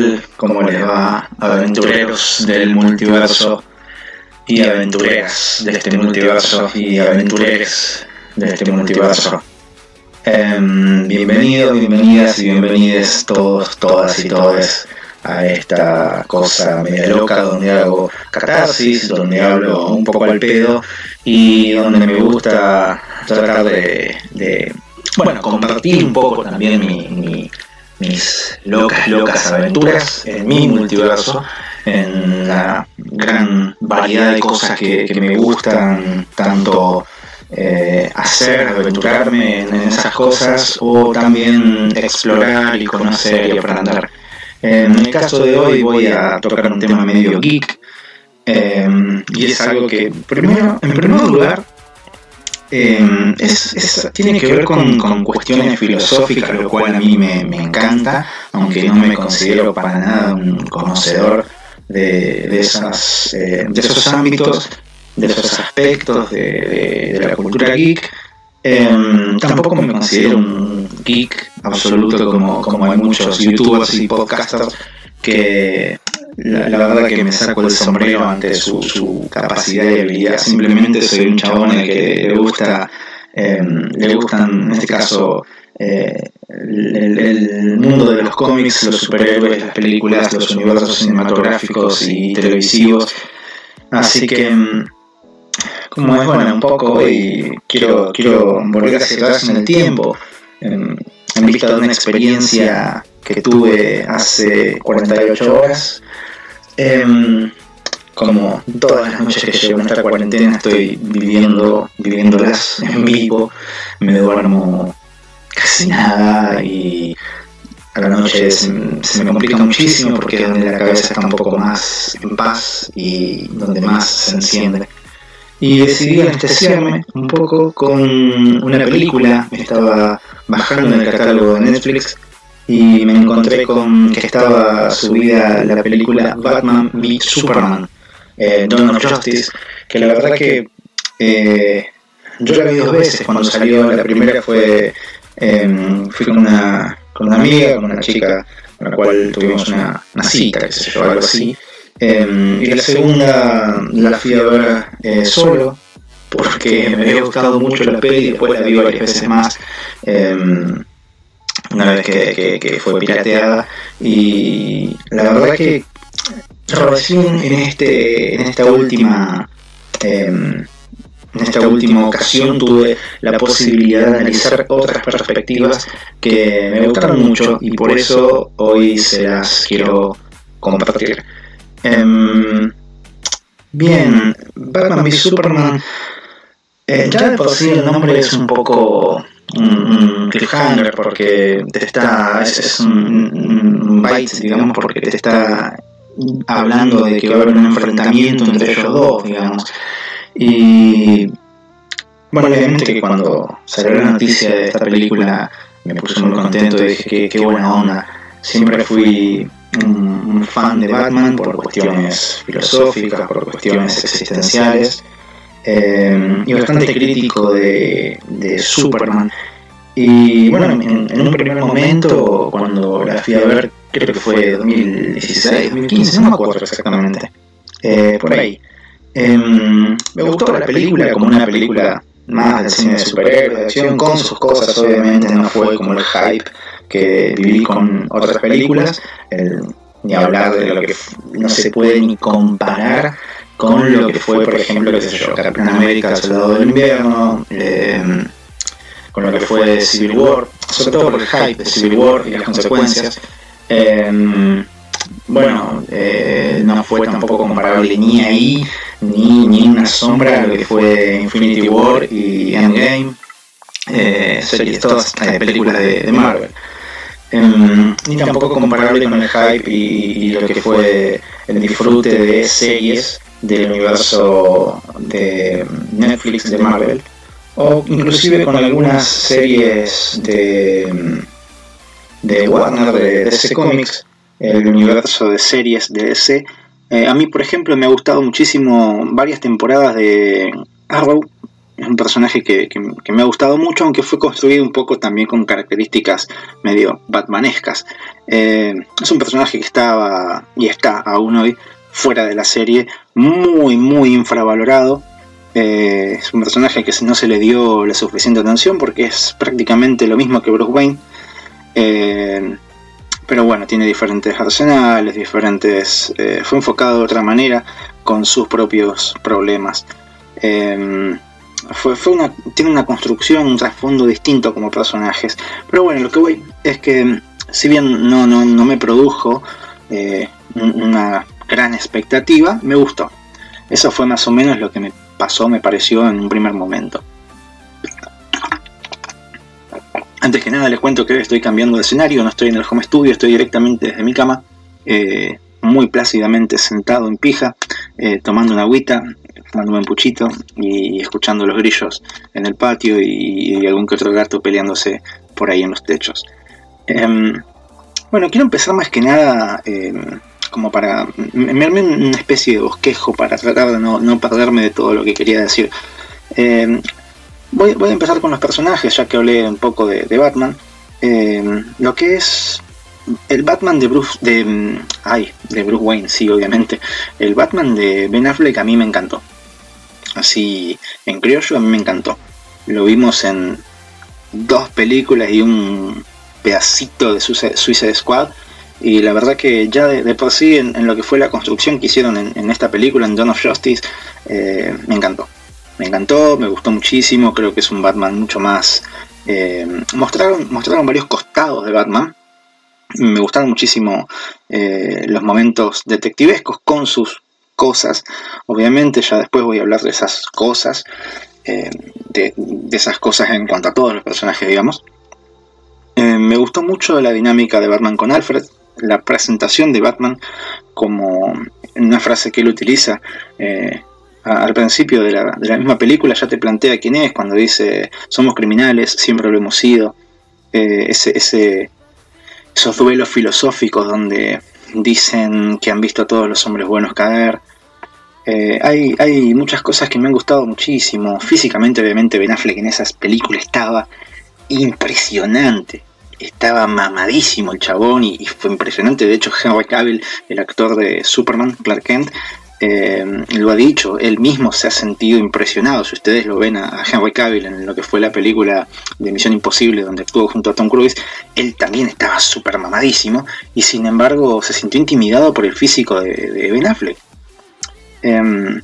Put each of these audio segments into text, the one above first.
tal? ¿Cómo les va, aventureros del multiverso y aventureras de este multiverso y aventureres de este multiverso? Em, bienvenidos, bienvenidas y bienvenides todos, todas y todes a esta cosa media loca donde hago catarsis, donde hablo un poco al pedo y donde me gusta tratar de, bueno, compartir un poco también mi mis locas, locas aventuras en mi multiverso, en la gran variedad de cosas que, me gustan, tanto eh, hacer, aventurarme en, esas cosas o también explorar y conocer y aprender. En el caso de hoy voy a tocar un tema medio geek eh, y es algo que primero, en primer lugar Em, es, tiene que ver con, cuestiones filosóficas, lo cual a mí me, encanta, aunque no me considero para nada un conocedor de, esas, eh, de esos ámbitos, de esos aspectos de, la cultura geek. Em, tampoco me considero un geek absoluto como, como hay muchos youtubers y podcasters que la, verdad que me saco el sombrero ante su, capacidad y habilidad. Simplemente soy un chabón que le gusta, em, le gustan, en este caso, eh, el, mundo de los cómics, los superhéroes, las películas, los universos cinematográficos y televisivos. Así que, em, como es bueno, un poco, y quiero, quiero volver a atrás en el tiempo, en, en vista de una experiencia que tuve hace 48 horas Em, como todas las noches que llevo en esta cuarentena estoy viviendo, viviéndolas en vivo, me duermo casi nada y a la noche se, me complica muchísimo porque es donde la cabeza está un poco más en paz y donde más se enciende. Y decidí anestesiarme un poco con una película, estaba bajando en el catálogo de Netflix y me encontré con que estaba subida la película Batman v Superman, eh, of Justice, que la verdad que eh, yo la vi dos veces cuando salió, la primera fue, em, fui con una, con una amiga, con una chica con la cual tuvimos una, cita, que se yo, algo así, em, y la segunda la fui a ver eh, solo, porque me había gustado mucho la peli y después la vi varias veces más. Una vez que, fue pirateada y la verdad que recién en este en esta última em, en esta última ocasión tuve la posibilidad de analizar otras perspectivas que me gustaron mucho y por eso hoy se las quiero compartir. Em, bien, Batman v Superman, eh, ya de por sí el nombre es un poco un, cliffhanger porque te está es, un, bite digamos porque te está hablando de que va a haber un enfrentamiento entre ellos dos digamos. Y bueno obviamente que cuando salió la noticia de esta película me puse muy contento y dije que, buena onda siempre fui un, fan de Batman por cuestiones filosóficas por cuestiones existenciales eh, y bastante crítico de, Superman. Y bueno, en, un primer momento, cuando la fui a ver, creo que fue 2016, 2015, no me acuerdo exactamente, eh, por ahí. Em, me gustó la película como una película más de cine de superhéroes, de acción, con sus cosas, obviamente no fue como el hype que viví con otras películas, ni hablar de lo que no se puede ni comparar con lo que fue, por ejemplo, qué sé yo, Capitán América, Soldado del Invierno, eh, con lo que fue Civil War, sobre todo por el hype de Civil War y las consecuencias. Eh, bueno, eh, no fue tampoco comparable ni ahí, ni, ni una sombra a lo que fue Infinity War y Endgame, series, todas películas de, Marvel. ni tampoco comparable con el hype y, lo que fue el disfrute de series del universo de Netflix de Marvel o inclusive con algunas series de, de Warner de DC Comics el universo de series de DC eh, a mí por ejemplo me ha gustado muchísimo varias temporadas de Arrow es un personaje que, me ha gustado mucho, aunque fue construido un poco también con características medio batmanescas. Eh, es un personaje que estaba y está aún hoy fuera de la serie, muy, muy infravalorado. Eh, es un personaje que no se le dio la suficiente atención porque es prácticamente lo mismo que Bruce Wayne. Eh, pero bueno, tiene diferentes arsenales, diferentes. fue enfocado de otra manera con sus propios problemas. Fue, una, tiene una construcción, un trasfondo distinto como personajes. Pero bueno, lo que voy es que, si bien no, no, no me produjo eh, una gran expectativa, me gustó. Eso fue más o menos lo que me pasó, me pareció en un primer momento. Antes que nada les cuento que estoy cambiando de escenario, no estoy en el home studio, estoy directamente desde mi cama, eh, muy plácidamente sentado en pija, eh, tomando una agüita, fumando un puchito y escuchando los grillos en el patio y, algún que otro gato peleándose por ahí en los techos. Em, bueno, quiero empezar más que nada em, como para enviarme una especie de bosquejo para tratar de no, perderme de todo lo que quería decir. Em, voy, a empezar con los personajes, ya que hablé un poco de, Batman. lo que es el Batman de Bruce de ay de Bruce Wayne sí obviamente el Batman de Ben Affleck a mí me encantó así en criollo, a mí me encantó. Lo vimos en dos películas y un pedacito de Suicide Squad. Y la verdad que ya de, por sí en, lo que fue la construcción que hicieron en, esta película, en Dawn of Justice, eh, me encantó. Me encantó, me gustó muchísimo, creo que es un Batman mucho más... Eh, mostraron, mostraron varios costados de Batman. Me gustaron muchísimo eh, los momentos detectivescos con sus cosas. Obviamente ya después voy a hablar de esas cosas, de, esas cosas en cuanto a todos los personajes, digamos. Me gustó mucho la dinámica de Batman con Alfred, la presentación de Batman como una frase que él utiliza eh, al principio de la, misma película, ya te plantea quién es, cuando dice somos criminales, siempre lo hemos sido. ese, ese, esos duelos filosóficos donde dicen que han visto a todos los hombres buenos caer, eh, hay, hay, muchas cosas que me han gustado muchísimo. Físicamente, obviamente, Ben Affleck en esas películas estaba impresionante. Estaba mamadísimo el chabón y, fue impresionante. De hecho, Henry Cavill, el actor de Superman, Clark Kent, eh, lo ha dicho. Él mismo se ha sentido impresionado. Si ustedes lo ven a, Henry Cavill en lo que fue la película de Misión Imposible, donde actuó junto a Tom Cruise, él también estaba súper mamadísimo y sin embargo se sintió intimidado por el físico de Ben Affleck Em,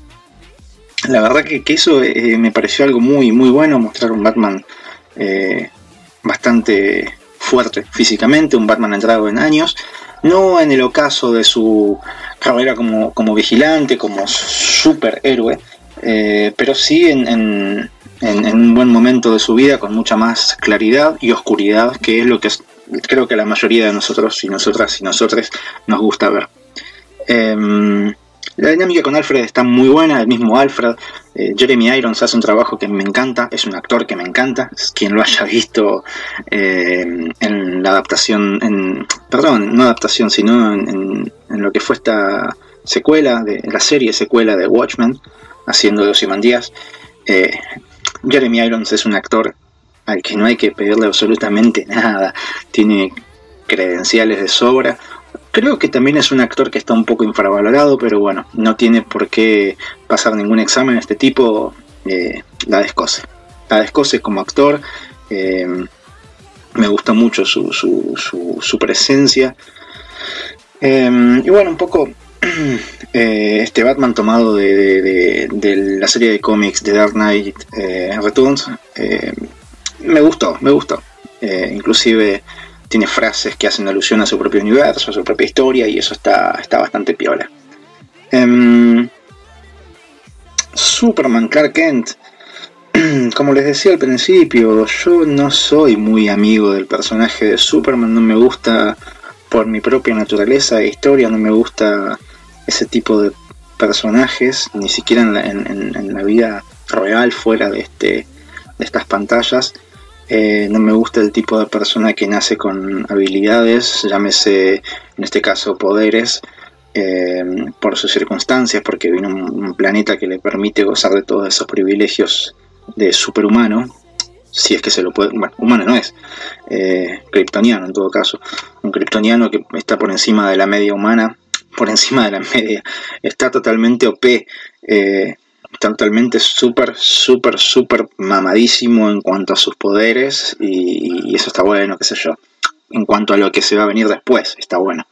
la verdad que, eso eh, me pareció algo muy, muy bueno, mostrar un Batman eh, bastante fuerte físicamente, un Batman entrado en años, no en el ocaso de su carrera como, como vigilante, como superhéroe, eh, pero sí en, en, un buen momento de su vida con mucha más claridad y oscuridad, que es lo que creo que la mayoría de nosotros y nosotras y nosotros nos gusta ver. Em, la dinámica con Alfred está muy buena, el mismo Alfred. Eh, Jeremy Irons hace un trabajo que me encanta, es un actor que me encanta. quien lo haya visto eh, en la adaptación, en, perdón, no adaptación, sino en, lo que fue esta secuela, de la serie secuela de Watchmen, haciendo de Ozymandias. Eh, Jeremy Irons es un actor al que no hay que pedirle absolutamente nada, tiene credenciales de sobra Creo que también es un actor que está un poco infravalorado, pero bueno, no tiene por qué pasar ningún examen. Este tipo eh, la descose. La descose como actor. Eh, me gusta mucho su, su, presencia. Eh, y bueno, un poco este Batman tomado de, la serie de cómics de Dark Knight Returns. me gustó, me gustó. inclusive tiene frases que hacen alusión a su propio universo, a su propia historia, y eso está, está bastante piola. Em, Superman, Clark Kent. Como les decía al principio, yo no soy muy amigo del personaje de Superman, no me gusta por mi propia naturaleza e historia, no me gusta ese tipo de personajes, ni siquiera en la, vida real fuera de, este, de estas pantallas. Eh, no me gusta el tipo de persona que nace con habilidades, llámese en este caso poderes, eh, por sus circunstancias, porque viene un, planeta que le permite gozar de todos esos privilegios de superhumano, si es que se lo puede, bueno, humano no es, eh, kryptoniano en todo caso, un kryptoniano que está por encima de la media humana, por encima de la media, está totalmente OP, eh, totalmente súper, súper, súper mamadísimo en cuanto a sus poderes y, eso está bueno, qué sé yo. En cuanto a lo que se va a venir después, está bueno.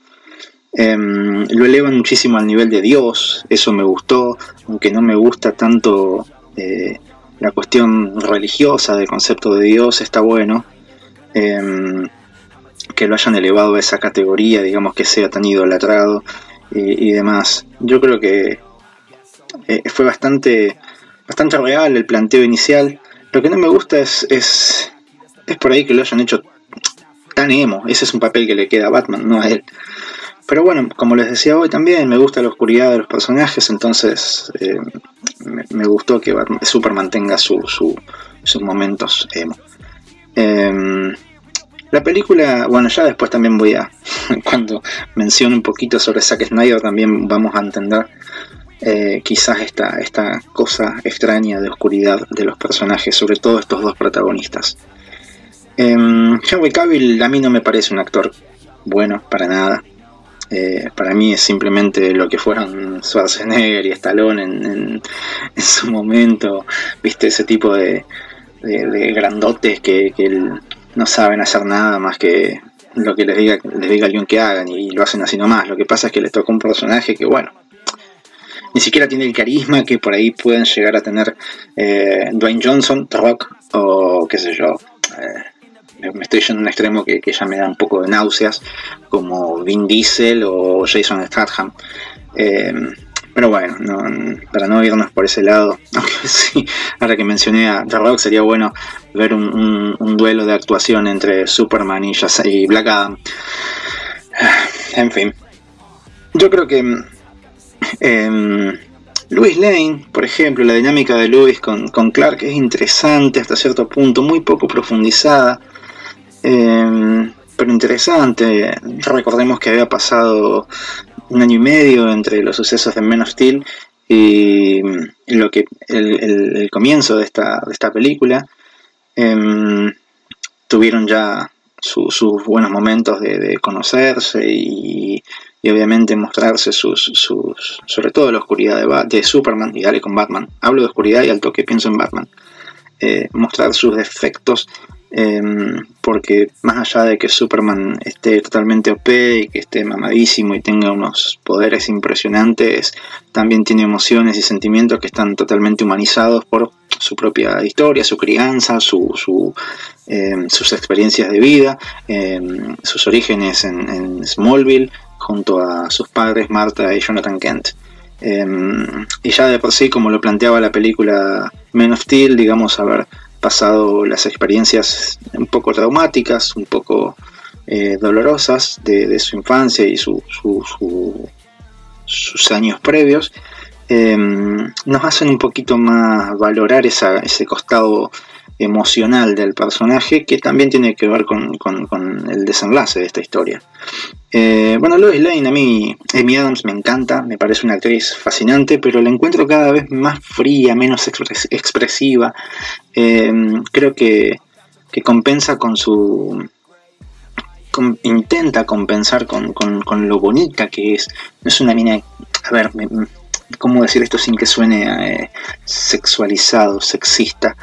Em, lo elevan muchísimo al nivel de Dios, eso me gustó, aunque no me gusta tanto eh, la cuestión religiosa del concepto de Dios, está bueno. Em, que lo hayan elevado a esa categoría, digamos que sea tan idolatrado y, y demás. Yo creo que eh, fue bastante, bastante real el planteo inicial. Lo que no me gusta es, es, es por ahí que lo hayan hecho tan emo. Ese es un papel que le queda a Batman, no a él. Pero bueno, como les decía hoy también, me gusta la oscuridad de los personajes, entonces eh, me, gustó que Superman tenga su, sus momentos emo. Em, la película, bueno, ya después también voy a, cuando mencione un poquito sobre Zack Snyder, también vamos a entender eh, quizás esta, esta cosa extraña de oscuridad de los personajes, sobre todo estos dos protagonistas. Eh, Henry Cavill a mí no me parece un actor bueno para nada. Eh, para mí es simplemente lo que fueron Schwarzenegger y Stallone en, su momento, viste, ese tipo de, grandotes que, no saben hacer nada más que lo que les diga, les diga alguien que hagan y lo hacen así nomás. Lo que pasa es que les toca un personaje que, bueno, ni siquiera tiene el carisma que por ahí pueden llegar a tener eh, Dwayne Johnson, The Rock o qué sé yo. Eh, me estoy yendo a un extremo que, ya me da un poco de náuseas, como Vin Diesel o Jason Statham. Eh, pero bueno, para no irnos por ese lado, aunque sí, ahora que mencioné a The Rock, sería bueno ver un, duelo de actuación entre Superman y, y Black Adam. En fin, yo creo que eh, Louis Lane, por ejemplo, la dinámica de Louis con, Clark es interesante hasta cierto punto, muy poco profundizada, em, pero interesante. Recordemos que había pasado un año y medio entre los sucesos de Men of Steel y, lo que el, comienzo de esta, de esta película. Em, tuvieron ya sus buenos momentos de conocerse y, y obviamente mostrarse sus, sus sobre todo la oscuridad de, de, Superman y dale con Batman. Hablo de oscuridad y al toque pienso en Batman. Eh, mostrar sus defectos em, porque más allá de que Superman esté totalmente OP y que esté mamadísimo y tenga unos poderes impresionantes, también tiene emociones y sentimientos que están totalmente humanizados por su propia historia, su crianza, su, em, sus experiencias de vida, em, sus orígenes en Smallville, junto a sus padres Martha y Jonathan Kent. Em, y ya de por sí, como lo planteaba la película Men of Steel, digamos, haber pasado las experiencias un poco traumáticas, un poco eh, dolorosas de, su infancia y sus años previos, em, nos hacen un poquito más valorar ese costado emocional del personaje que también tiene que ver con, el desenlace de esta historia. Eh, bueno, Lois Lane a mí, Amy Adams me encanta, me parece una actriz fascinante, pero la encuentro cada vez más fría, menos expresiva. Eh, creo que, compensa con su... intenta compensar con, lo bonita que es. No es una mina... A ver, ¿cómo decir esto sin que suene eh, sexualizado, sexista?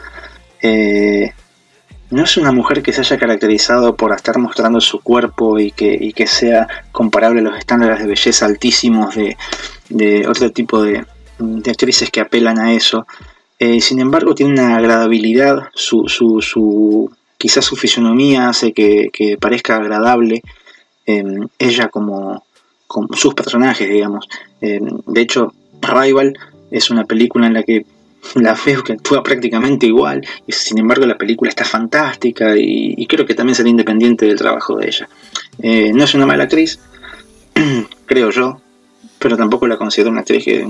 No es una mujer que se haya caracterizado por estar mostrando su cuerpo y que, sea comparable a los estándares de belleza altísimos de, otro tipo de, actrices que apelan a eso. Eh, sin embargo, tiene una agradabilidad, su, su, quizás su fisonomía hace que, parezca agradable. Em, ella como, como, sus personajes, digamos. Em, de hecho, Rival es una película en la que la veo que actúa prácticamente igual, y sin embargo la película está fantástica y, creo que también será independiente del trabajo de ella. Eh, no es una mala actriz, creo yo, pero tampoco la considero una actriz que...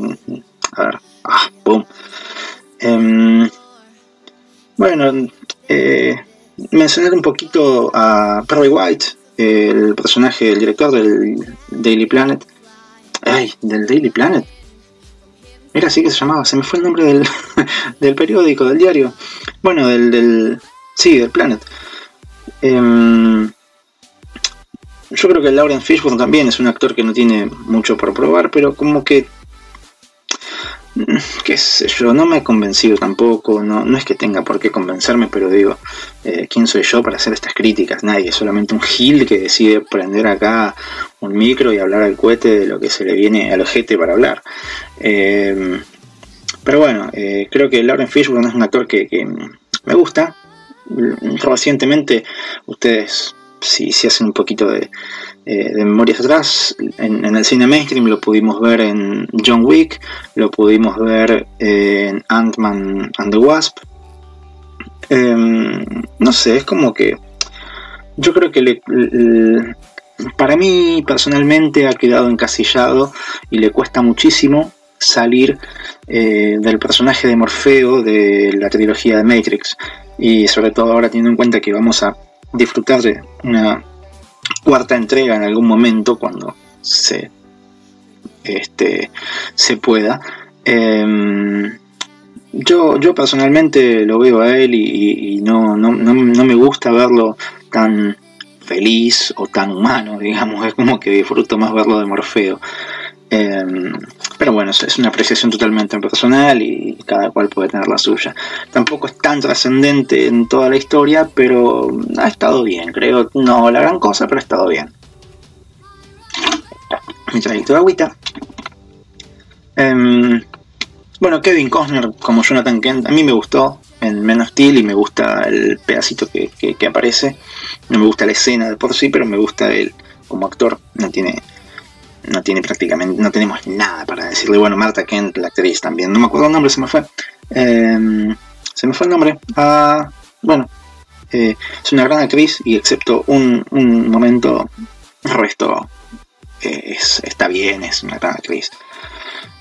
A ver, ah, boom. Em, bueno, eh, mencionar un poquito a Perry White, el personaje, el director del Daily Planet. Ay, del Daily Planet. Era así que se llamaba, se me fue el nombre del, del periódico, del diario. Bueno, del, del. Sí, del Planet. Em, yo creo que Lauren Fishburne también es un actor que no tiene mucho por probar, pero como que qué sé yo, no me ha convencido tampoco, no, no es que tenga por qué convencerme, pero digo, eh, ¿quién soy yo para hacer estas críticas? Nadie, solamente un gil que decide prender acá un micro y hablar al cohete de lo que se le viene al ojete para hablar. Eh, pero bueno, eh, creo que Lauren Fishburne es un actor que, me gusta. Recientemente, ustedes, si, si hacen un poquito de, eh, de memorias atrás, en, el cine mainstream lo pudimos ver en John Wick, lo pudimos ver en Ant-Man and the Wasp. Em, no sé, es como que yo creo que para mí personalmente ha quedado encasillado y le cuesta muchísimo salir eh, del personaje de Morfeo de la trilogía de Matrix y sobre todo ahora teniendo en cuenta que vamos a disfrutar de una cuarta entrega en algún momento cuando se, este, se pueda. Em, yo, yo personalmente lo veo a él y, no, no, me gusta verlo tan feliz o tan humano, digamos, es como que disfruto más verlo de Morfeo. Em, pero bueno, es una apreciación totalmente personal y cada cual puede tener la suya. Tampoco es tan trascendente en toda la historia, pero ha estado bien, creo. No la gran cosa, pero ha estado bien. Mi trayecto de agüita. Em, bueno, Kevin Costner como Jonathan Kent, a mí me gustó en menos Steel y me gusta el pedacito que, que aparece. No me gusta la escena de por sí, pero me gusta él como actor. No tiene no tiene prácticamente, no tenemos nada para decirle. Bueno, Marta Kent, la actriz también, no me acuerdo el nombre, se me fue. Em, se me fue el nombre. Ah, bueno, eh, es una gran actriz y excepto un, un momento, el resto eh, está bien, es una gran actriz.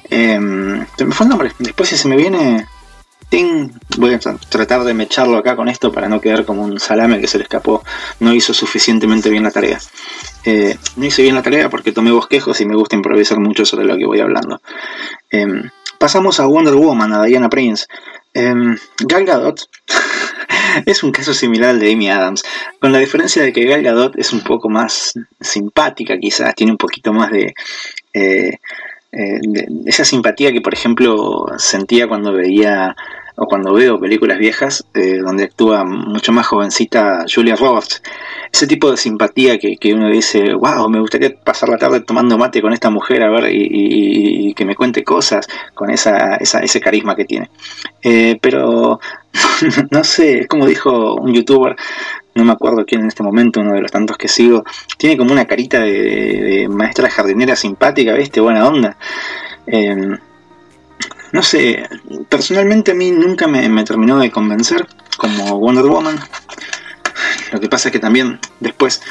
Em, se me fue el nombre. Después si se me viene, voy a tratar de mecharlo acá con esto para no quedar como un salame que se le escapó. No hizo suficientemente bien la tarea. Eh, no hice bien la tarea porque tomé bosquejos y me gusta improvisar mucho sobre lo que voy hablando. Em, pasamos a Wonder Woman, a Diana Prince. Em, Gal Gadot es un caso similar al de Amy Adams, con la diferencia de que Gal Gadot es un poco más simpática, quizás tiene un poquito más de eh, eh, esa simpatía que, por ejemplo, sentía cuando veía o cuando veo películas viejas eh, donde actúa mucho más jovencita Julia Roberts. Ese tipo de simpatía que, uno dice, wow, me gustaría pasar la tarde tomando mate con esta mujer a ver y, que me cuente cosas con esa, ese carisma que tiene. Eh, pero no sé, como dijo un youtuber, no me acuerdo quién en este momento, uno de los tantos que sigo, tiene como una carita de, maestra jardinera simpática, ¿viste? Buena onda. Em, no sé, personalmente a mí nunca me, terminó de convencer como Wonder Woman. Lo que pasa es que también después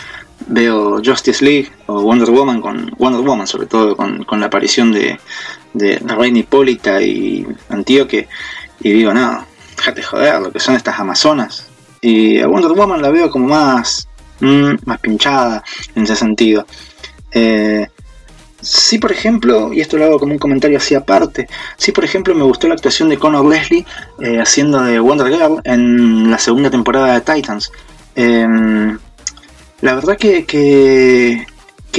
veo Justice League o Wonder Woman con Wonder Woman, sobre todo con, la aparición de, de Reina Hipólita y Antíoque, y digo, no, déjate joder, lo que son estas amazonas, y a Wonder Woman la veo como más, mm, más pinchada en ese sentido. Eh, sí, por ejemplo, y esto lo hago como un comentario así aparte, sí, por ejemplo, me gustó la actuación de Connor Leslie eh, haciendo de Wonder Girl en la segunda temporada de Titans. Em, la verdad que, que,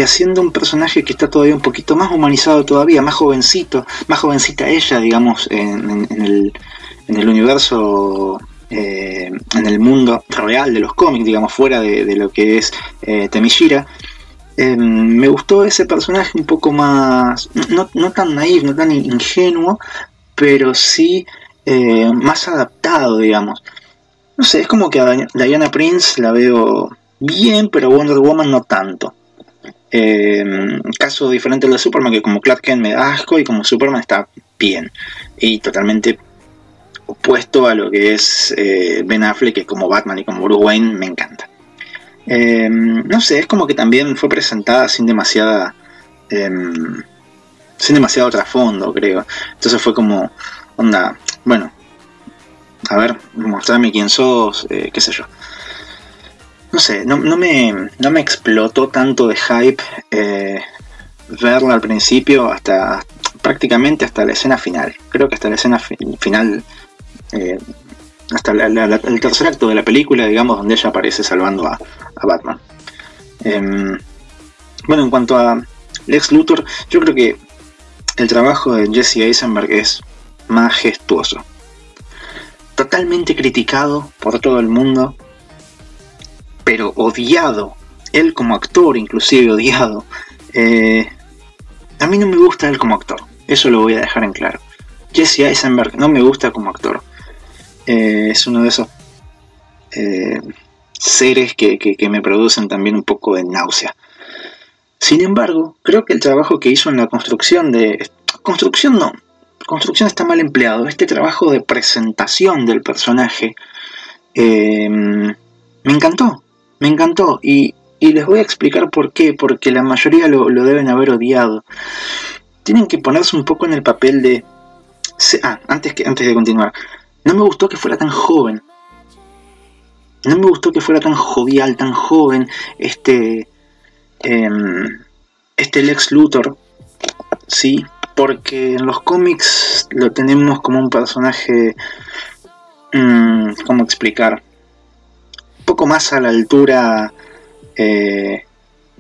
haciendo un personaje que está todavía un poquito más humanizado todavía, más jovencito, más jovencita ella, digamos, en, el, en el universo eh, en el mundo real de los cómics, digamos, fuera de, lo que es eh, Temishira. Eh, me gustó ese personaje un poco más, no, tan naif, no tan ingenuo, pero sí más adaptado, digamos. No sé, es como que a Diana Prince la veo bien, pero Wonder Woman no tanto. caso diferente al de Superman, que como Clark Kent me da asco y como Superman está bien. Y totalmente opuesto a lo que es eh, Ben Affleck, que como Batman y como Bruce Wayne me encanta. Em, no sé, es como que también fue presentada sin demasiada. Em, sin demasiado trasfondo, creo. Entonces fue como, onda, bueno, a ver, mostrame quién sos, eh, qué sé yo. No sé, no, me, no me explotó tanto de hype eh, verla al principio hasta prácticamente hasta la escena final. Creo que hasta la escena final, eh, hasta el tercer acto de la película, digamos, donde ella aparece salvando a, Batman. Em, bueno, en cuanto a Lex Luthor, yo creo que el trabajo de Jesse Eisenberg es majestuoso. Totalmente criticado por todo el mundo, pero odiado. Él como actor, inclusive odiado. Eh, a mí no me gusta él como actor. Eso lo voy a dejar en claro. Jesse Eisenberg no me gusta como actor. Eh, es uno de esos eh, seres que, me producen también un poco de náusea. Sin embargo, creo que el trabajo que hizo en la construcción de... Construcción no. Construcción está mal empleado. Este trabajo de presentación del personaje eh, me encantó. Me encantó. Y, les voy a explicar por qué. Porque la mayoría lo, lo deben haber odiado tienen que ponerse un poco en el papel de... Ah, antes, que, antes de continuar. No me gustó que fuera tan joven. No me gustó que fuera tan jovial, tan joven. Este... Em, este Lex Luthor. Sí, porque en los cómics lo tenemos como un personaje... Mmm, ¿Cómo explicar? Un poco más a la altura... Eh,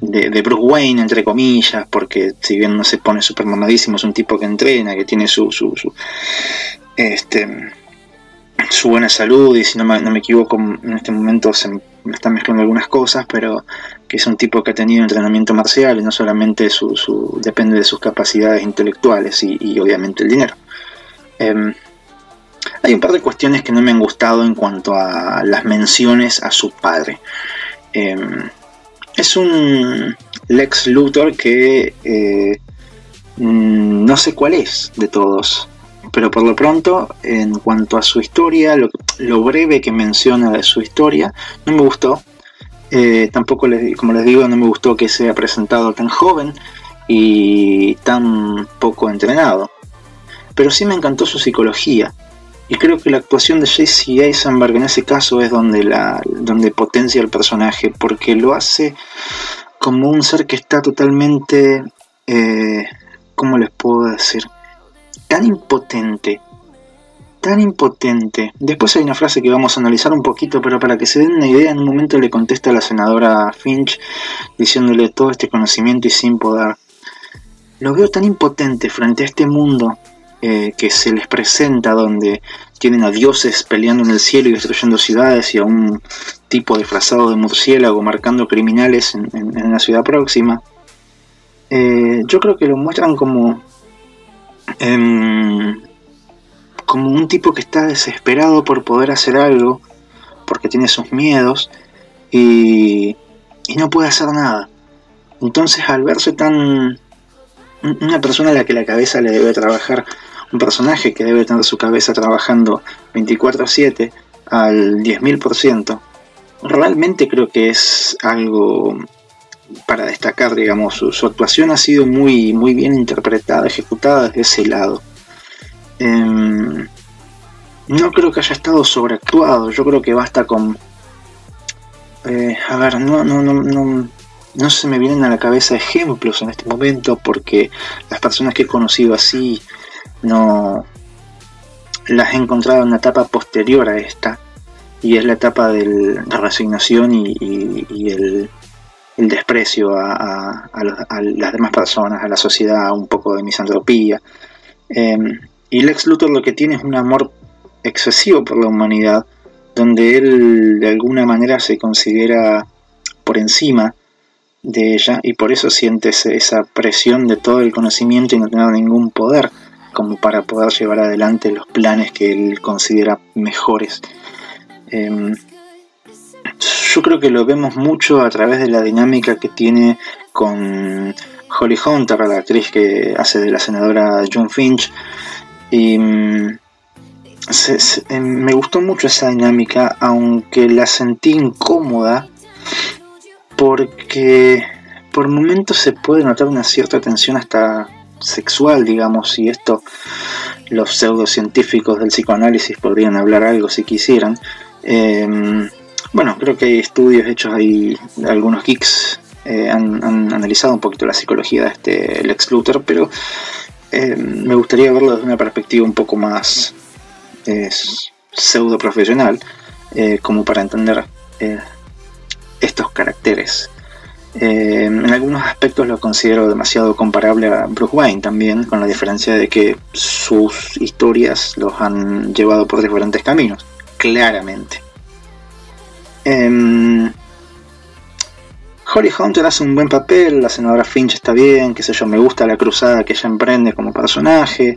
de, Bruce Wayne, entre comillas, porque si bien no se pone super mamadísimo, es un tipo que entrena, que tiene su, su, este, su buena salud y si no me, equivoco en este momento se me están mezclando algunas cosas, pero que es un tipo que ha tenido entrenamiento marcial y no solamente su, depende de sus capacidades intelectuales y, obviamente el dinero. Em, hay un par de cuestiones que no me han gustado en cuanto a las menciones a su padre. Em, es un Lex Luthor que eh, mm, no sé cuál es de todos. Pero por lo pronto, en cuanto a su historia, lo, breve que menciona de su historia, no me gustó. Eh, tampoco, les, como les digo, no me gustó que sea presentado tan joven y tan poco entrenado. Pero sí me encantó su psicología. Y creo que la actuación de Jesse Eisenberg en ese caso es donde, la, donde potencia el personaje, porque lo hace como un ser que está totalmente, eh, ¿cómo les puedo decir? Tan impotente, tan impotente. Después hay una frase que vamos a analizar un poquito, pero para que se den una idea, en un momento le contesta a la senadora Finch diciéndole todo este conocimiento y sin poder. Lo veo tan impotente frente a este mundo eh, que se les presenta donde tienen a dioses peleando en el cielo y destruyendo ciudades y a un tipo disfrazado de murciélago marcando criminales en, en, la ciudad próxima. Eh, yo creo que lo muestran como em, como un tipo que está desesperado por poder hacer algo porque tiene sus miedos y, y no puede hacer nada. Entonces al verse tan una persona a la que la cabeza le debe trabajar un personaje que debe tener su cabeza trabajando 24/7 al 10.000%, realmente creo que es algo para destacar, digamos, su, actuación ha sido muy, muy bien interpretada, ejecutada desde ese lado. Em, no creo que haya estado sobreactuado, yo creo que basta con... Eh, a ver, no, no, no, no, no se me vienen a la cabeza ejemplos en este momento porque las personas que he conocido así no las he encontrado en una etapa posterior a esta y es la etapa de la resignación y, el, desprecio a, las demás personas, a la sociedad, un poco de misantropía. Em, y Lex Luthor lo que tiene es un amor excesivo por la humanidad, donde él de alguna manera se considera por encima de ella y por eso siente esa presión de todo el conocimiento y no tener ningún poder como para poder llevar adelante los planes que él considera mejores. Em, yo creo que lo vemos mucho a través de la dinámica que tiene con Holly Hunter, la actriz que hace de la senadora John Finch. Y mm, em, me gustó mucho esa dinámica, aunque la sentí incómoda, porque por momentos se puede notar una cierta tensión hasta sexual, digamos, y esto los pseudocientíficos del psicoanálisis podrían hablar algo si quisieran. Em, bueno, creo que hay estudios hechos ahí, algunos geeks eh, han, analizado un poquito la psicología de este Lex Luthor, pero eh, me gustaría verlo desde una perspectiva un poco más pseudo profesional, eh, como para entender eh, estos caracteres. en algunos aspectos lo considero demasiado comparable a Bruce Wayne también, con la diferencia de que sus historias los han llevado por diferentes caminos, claramente. Em, Holly Hunter hace un buen papel, la senadora Finch está bien, qué sé yo, me gusta la cruzada que ella emprende como personaje.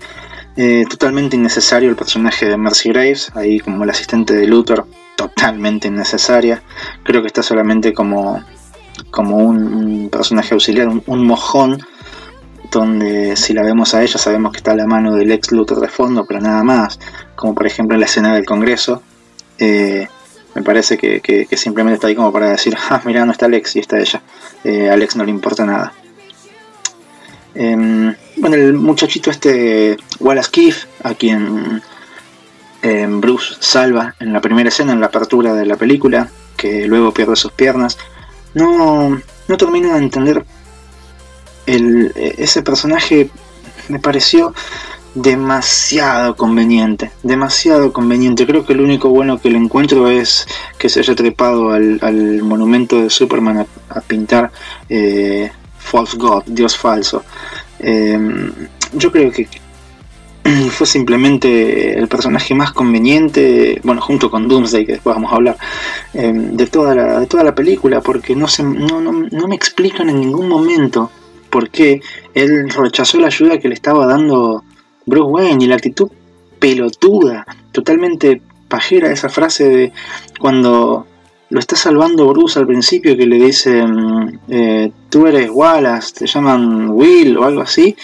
Eh, totalmente innecesario el personaje de Mercy Graves, ahí como el asistente de Luthor, totalmente innecesaria. Creo que está solamente como, como un, personaje auxiliar, un, mojón, donde si la vemos a ella sabemos que está a la mano del ex Luthor de fondo, pero nada más, como por ejemplo en la escena del Congreso. Eh, me parece que, simplemente está ahí como para decir, ah, mira, no está Alex y está ella. Eh, a Alex no le importa nada. Em, bueno, el muchachito este, Wallace Keith, a quien em, Bruce salva en la primera escena, en la apertura de la película, que luego pierde sus piernas, no, no termino de entender el, ese personaje me pareció demasiado conveniente, demasiado conveniente. Creo que lo único bueno que le encuentro es que se haya trepado al, monumento de Superman a, pintar eh, False God, Dios falso. Em, yo creo que fue simplemente el personaje más conveniente, bueno, junto con Doomsday, que después vamos a hablar, em, de, toda la, de toda la película, porque no, se, no, no, no me explican en ningún momento por qué él rechazó la ayuda que le estaba dando Bruce Wayne y la actitud pelotuda, totalmente pajera esa frase de cuando lo está salvando Bruce al principio que le dice mm, eh, tú eres Wallace, te llaman Will o algo así,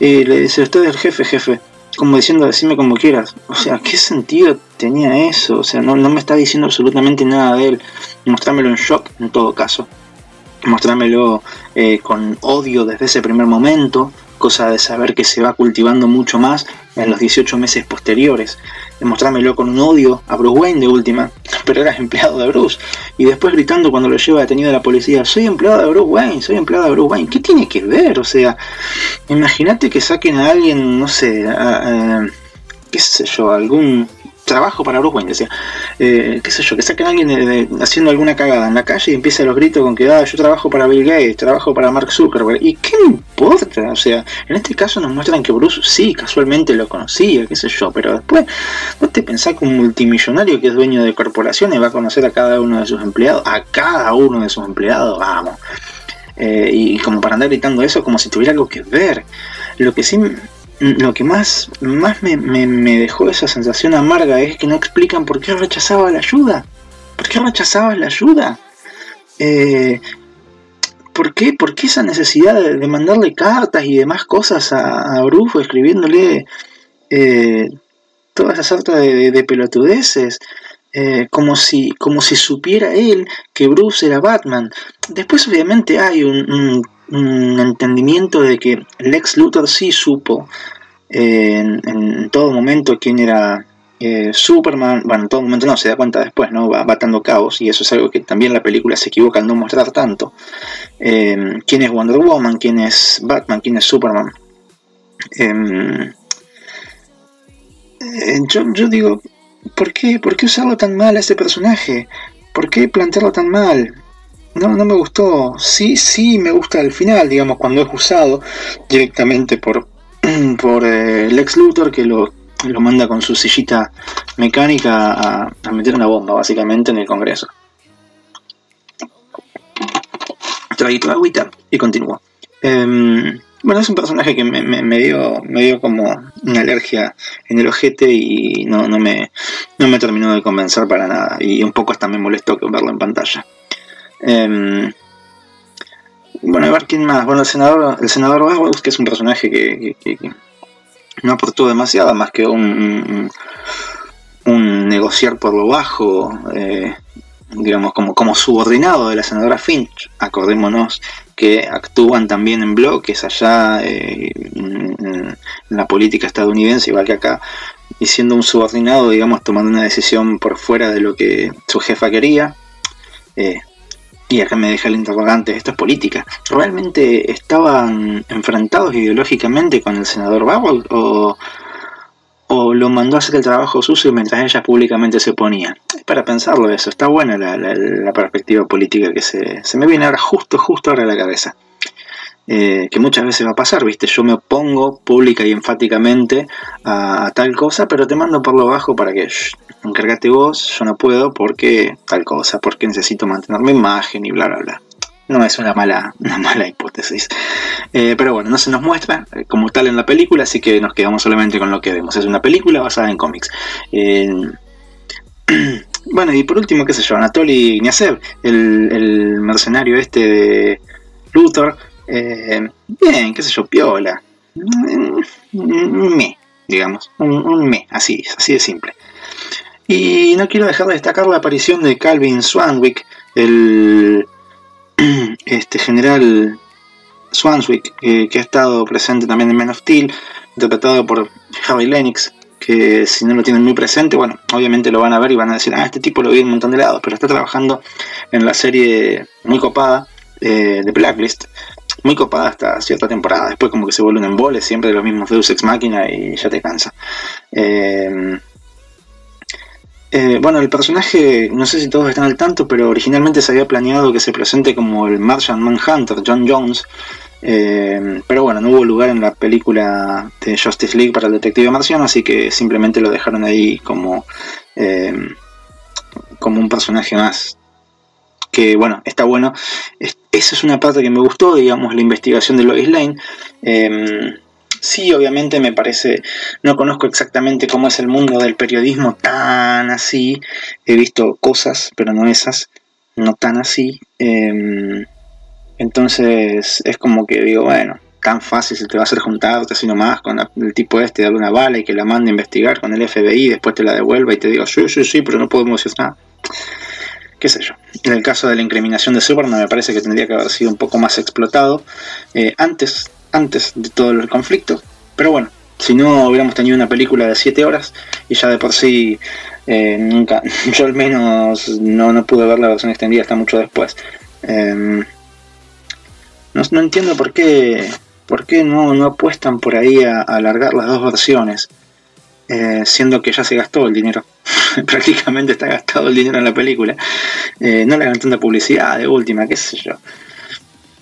y le dice usted es el jefe, jefe, como diciendo decime como quieras. O sea, ¿qué sentido tenía eso? O sea, no, no me está diciendo absolutamente nada de él. Mostrámelo en shock en todo caso. Mostrámelo eh, con odio desde ese primer momento cosa de saber que se va cultivando mucho más en los 18 meses posteriores. Demostrármelo con un odio a Bruce Wayne de última, pero eras empleado de Bruce. Y después gritando cuando lo lleva detenido a la policía, soy empleado de Bruce Wayne, soy empleado de Bruce Wayne. ¿Qué tiene que ver? O sea, imagínate que saquen a alguien, no sé, qué sé yo, algún trabajo para Bruce Wayne, decía, eh, qué sé yo, que saquen a alguien haciendo alguna cagada en la calle y empieza los gritos con que, ah, yo trabajo para Bill Gates, trabajo para Mark Zuckerberg, ¿y qué importa? O sea, en este caso nos muestran que Bruce sí, casualmente lo conocía, qué sé yo, pero después, ¿no te pensás que un multimillonario que es dueño de corporaciones va a conocer a cada uno de sus empleados? A cada uno de sus empleados, vamos. Eh, y como para andar gritando eso como si tuviera algo que ver. Lo que sí lo que más, más me, dejó esa sensación amarga es que no explican por qué rechazaba la ayuda. ¿Por qué rechazaba la ayuda? Eh, ¿por, qué, ¿Por qué esa necesidad de, mandarle cartas y demás cosas a, a Brufo escribiéndole eh, todas esas sarta de, pelotudeces? Eh, como, si, como si supiera él que Bruce era Batman. Después obviamente hay un entendimiento de que Lex Luthor sí supo eh, en, todo momento quién era eh, Superman, bueno, en todo momento no, se da cuenta después, ¿no? Va batando cabos y eso es algo que también la película se equivoca al no mostrar tanto. Eh, quién es Wonder Woman, quién es Batman, quién es Superman. Em, yo, yo, digo, ¿por qué, ¿por qué usarlo tan mal a este personaje? ¿Por qué plantearlo tan mal? No, no me gustó. Sí, sí me gusta el final, digamos, cuando es usado directamente por, por eh, Lex Luthor, que lo, lo, manda con su sillita mecánica a, meter una bomba, básicamente, en el Congreso. Traguito de agüita y continúo. Em, bueno, es un personaje que me, me, dio, me dio como una alergia en el ojete y no, no, me, no me terminó de convencer para nada. Y un poco hasta me molestó verlo en pantalla. Em, bueno, a ver quién más. Bueno, el senador, el senador que es un personaje que, no aportó demasiado, más que un, un, negociar por lo bajo, eh, digamos, como, como subordinado de la senadora Finch. Acordémonos que actúan también en bloques allá eh, en, la política estadounidense, igual que acá, y siendo un subordinado, digamos, tomando una decisión por fuera de lo que su jefa quería. Eh, y acá me deja el interrogante, esto es política, ¿realmente estaban enfrentados ideológicamente con el senador Barrow o, o lo mandó a hacer el trabajo sucio mientras ella públicamente se oponía? Es para pensarlo eso, está buena la, perspectiva política que se, se me viene ahora justo, justo ahora a la cabeza. Eh, que muchas veces va a pasar, ¿viste? Yo me opongo pública y enfáticamente a, tal cosa, pero te mando por lo bajo para que shh, encárgate vos, yo no puedo porque tal cosa, porque necesito mantener mi imagen y bla, bla, bla. No es una mala, una mala hipótesis. Eh, pero bueno, no se nos muestra eh, como tal en la película, así que nos quedamos solamente con lo que vemos. Es una película basada en cómics. bueno, y por último, qué sé yo, Anatoly Ignacev, el, el mercenario este de Luthor, eh, bien, qué sé yo, piola. Un me, digamos. Un, me, así, así de simple. Y no quiero dejar de destacar la aparición de Calvin Swanwick, el este general Swanswick, que ha estado presente también en Men of Steel, interpretado por Harry Lennox, que si no lo tienen muy presente, bueno, obviamente lo van a ver y van a decir, ah, este tipo lo vi en un montón de lados, pero está trabajando en la serie muy copada eh, de Blacklist, muy copada hasta cierta temporada. Después como que se vuelve un embole, siempre los mismos Deus Ex Máquina y ya te cansa. Eh, eh, bueno, el personaje, no sé si todos están al tanto, pero originalmente se había planeado que se presente como el Martian Manhunter, John Jones. Eh, pero bueno, no hubo lugar en la película de Justice League para el detective marciano, así que simplemente lo dejaron ahí como, como un personaje más que bueno, está bueno. esa es una parte que me gustó, digamos, la investigación de Lois Lane. Em, sí, obviamente me parece, no conozco exactamente cómo es el mundo del periodismo tan así. He visto cosas, pero no esas, no tan así. Em, entonces es como que digo, bueno, tan fácil se te va a hacer juntarte así nomás con el tipo este, darle una bala y que la mande a investigar con el FBI, después te la devuelva y te digo, sí, sí, sí, pero no podemos decir nada qué sé yo. En el caso de la incriminación de Superman me parece que tendría que haber sido un poco más explotado eh, antes, antes de todo el conflicto. Pero bueno, si no hubiéramos tenido una película de 7 horas y ya de por sí eh, nunca, yo al menos no, no, pude ver la versión extendida hasta mucho después. Em, no, no, entiendo por qué, por qué no, no apuestan por ahí a alargar las dos versiones. Eh, siendo que ya se gastó el dinero. Prácticamente está gastado el dinero en la película. Eh, no le hagan tanta publicidad de última, qué sé yo.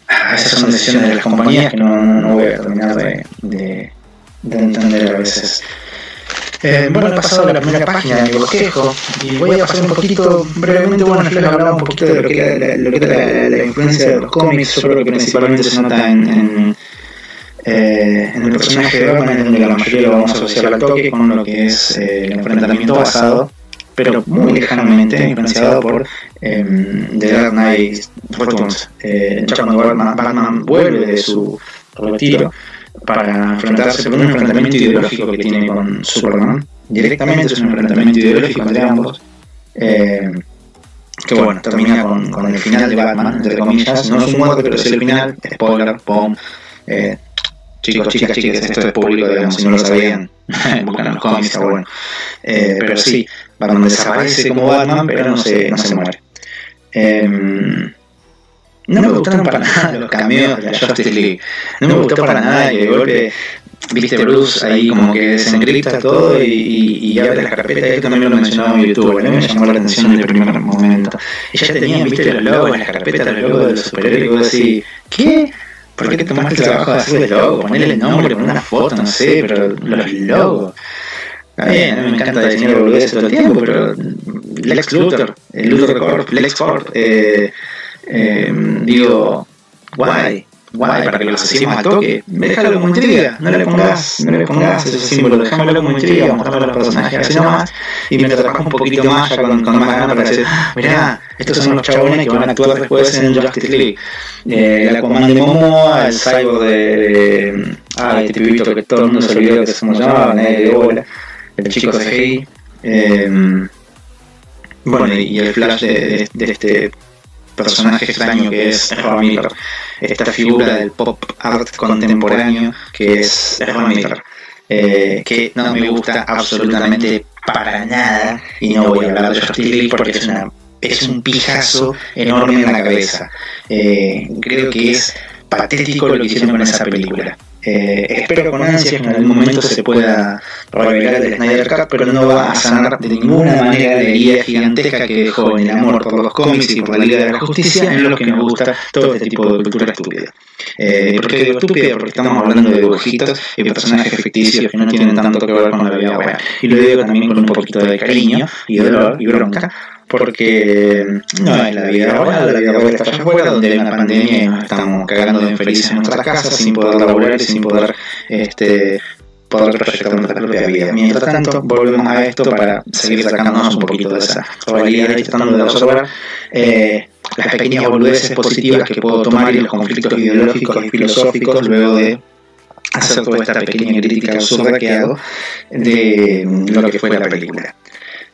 Ah, esas son decisiones de las compañías que no, no voy a terminar de, de, entender a veces. Eh, bueno, he pasado a la primera página de mi bosquejo y voy a pasar un poquito brevemente, bueno, yo les hablaba un poquito de lo que era la, lo que la, influencia de los cómics, yo creo que principalmente se nota en, en eh, en el personaje de Batman, en donde la mayoría lo vamos a asociar al toque con lo que es eh, el enfrentamiento basado, pero muy lejanamente influenciado por eh, The Dark Knight Returns. Cuando Batman, Batman, vuelve de su retiro para enfrentarse con un enfrentamiento ideológico que tiene con Superman. Directamente es un enfrentamiento ideológico entre ambos. Que bueno, termina con, con, el final de Batman, entre comillas, no es un muerte, pero es el final, spoiler, pom, eh, chicos, chicas, chicas, esto es público, digamos, si no lo sabían, buscan los cómics, está bueno. Eh, pero sí, Batman desaparece como Batman, pero no se, no se muere. Eh, no me gustaron para nada los cameos de la Justice League. No me gustó para nada que de golpe viste Bruce ahí como que desencripta todo y, y, y abre las carpetas, esto también lo mencionaba en YouTube, a mí me llamó la atención en el primer momento. Y ya tenían, viste, los logos en las carpetas, los logos de los superhéroes, y ¿qué? ¿Por qué te tomaste el trabajo de hacer el logo? Ponerle el nombre, poner una foto, no sé, pero los logos. Está bien, a mí me encanta diseñar boludeces todo el tiempo, pero Lex Luthor, el Luthor Corp, Lex Corp, eh, eh, digo, guay guay, para que los asesinos al toque, déjalo como intriga, no le pongas, no le pongas ese símbolo, déjamelo como intriga, mostrarlo a los personajes así nomás, y me trabajo un poquito más ya con, con más ganas para decir, mirá, estos son los chabones que van a actuar después en Justice League. Eh, la comanda de Momoa, el cyborg de, ah, este pibito que todo el mundo se olvidó que se llamaba, nadie de bola, el chico CGI, eh, bueno, y el flash de, de este personaje extraño que es Ezra Miller, esta figura del pop art contemporáneo que es Ezra Miller, eh, que no me gusta absolutamente para nada y no voy a hablar de Justice League porque es una es un pijazo enorme en la cabeza. Eh, creo que es patético lo que hicieron con esa película. Eh, espero con ansias que en algún momento se pueda revelar el Snyder Cut, pero no va a sanar de ninguna manera la herida gigantesca que dejó en el amor por los cómics y por la Liga de la Justicia, en los que nos gusta todo este tipo de cultura estúpida. Eh, ¿Por qué digo estúpida? Porque estamos hablando de dibujitos y personajes ficticios que no tienen tanto que ver con la vida real. Y lo digo también con un poquito de cariño y dolor y bronca, porque no es la vida real, la vida real está allá afuera, donde hay una pandemia y nos estamos cagando de infelices en nuestras casas sin poder laburar y sin poder este, poder proyectar nuestra propia vida. Mientras tanto, volvemos a esto para seguir sacándonos un poquito de esa realidad y tratando de resolver eh, las pequeñas boludeces positivas que puedo tomar y los conflictos ideológicos y filosóficos luego de hacer toda esta pequeña crítica absurda de lo que fue la película.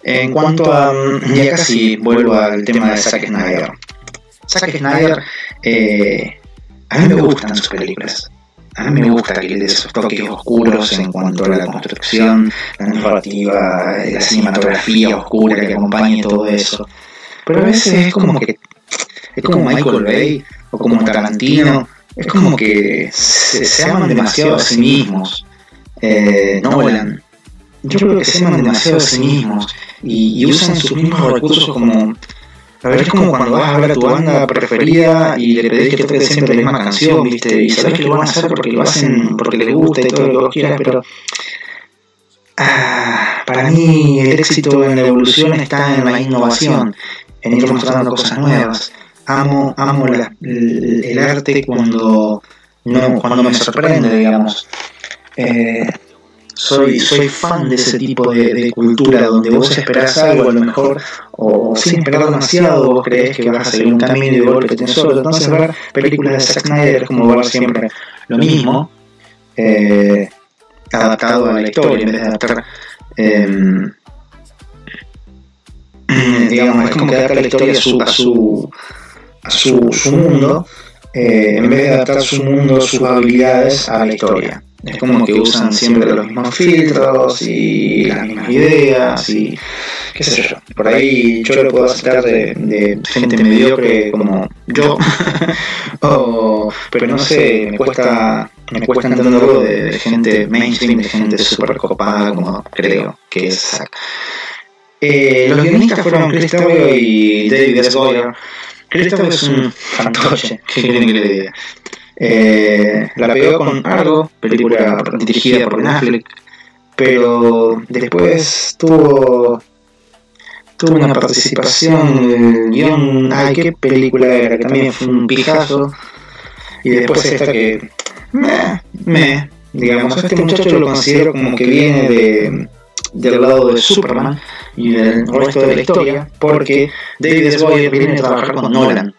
En cuanto a. Ya casi vuelvo al tema de Zack Snyder. Zack Snyder, eh, a mí me gustan sus películas. A mí me gusta que le dé esos toques oscuros en cuanto a la construcción, la narrativa, la cinematografía oscura que acompañe todo eso. Pero a veces es como que. Es como Michael Bay o como Tarantino. Es como que se, se aman demasiado a sí mismos. Eh, Nolan yo creo que se aman demasiado a sí mismos y, usan sus mismos recursos como... A ver, es como cuando vas a ver a tu banda preferida y le pedís que toque siempre la misma canción, ¿viste? Y sabes que lo van a hacer porque lo hacen porque les gusta y todo lo que quieras, pero... Ah, para mí el éxito en la evolución está en la innovación, en ir mostrando cosas nuevas. Amo, amo el, arte cuando, no, cuando me sorprende, digamos. Eh, soy, soy fan de ese tipo de, cultura donde vos esperás algo a lo mejor o, sin esperar demasiado vos crees que vas a seguir un camino y de golpe te solo. Entonces ver películas de Zack Snyder es como ver siempre lo mismo eh, adaptado a la historia en vez de adaptar em, digamos, es como que adapta la historia a su, a su, a su, su mundo eh, en vez de adaptar su mundo, sus habilidades a la historia. Es como que usan siempre los mismos filtros y las mismas ideas y qué sé yo. Por ahí yo lo puedo aceptar de, gente mediocre como yo, pero no sé, me cuesta, me cuesta entenderlo de, de gente mainstream, de gente super copada como creo que es eh, los guionistas fueron Chris y David S. Goyer. Es un fantoche, ¿qué quieren que le diga? Eh, la pegó con Argo, película dirigida por Ben Affleck, pero después tuvo tuvo una participación en el guion, ay, qué película era, que también fue un pijazo, y después esta que, me, me, digamos, este muchacho lo considero como que viene de, del lado de Superman y del resto de la historia, porque David S. Goyer viene a trabajar con Nolan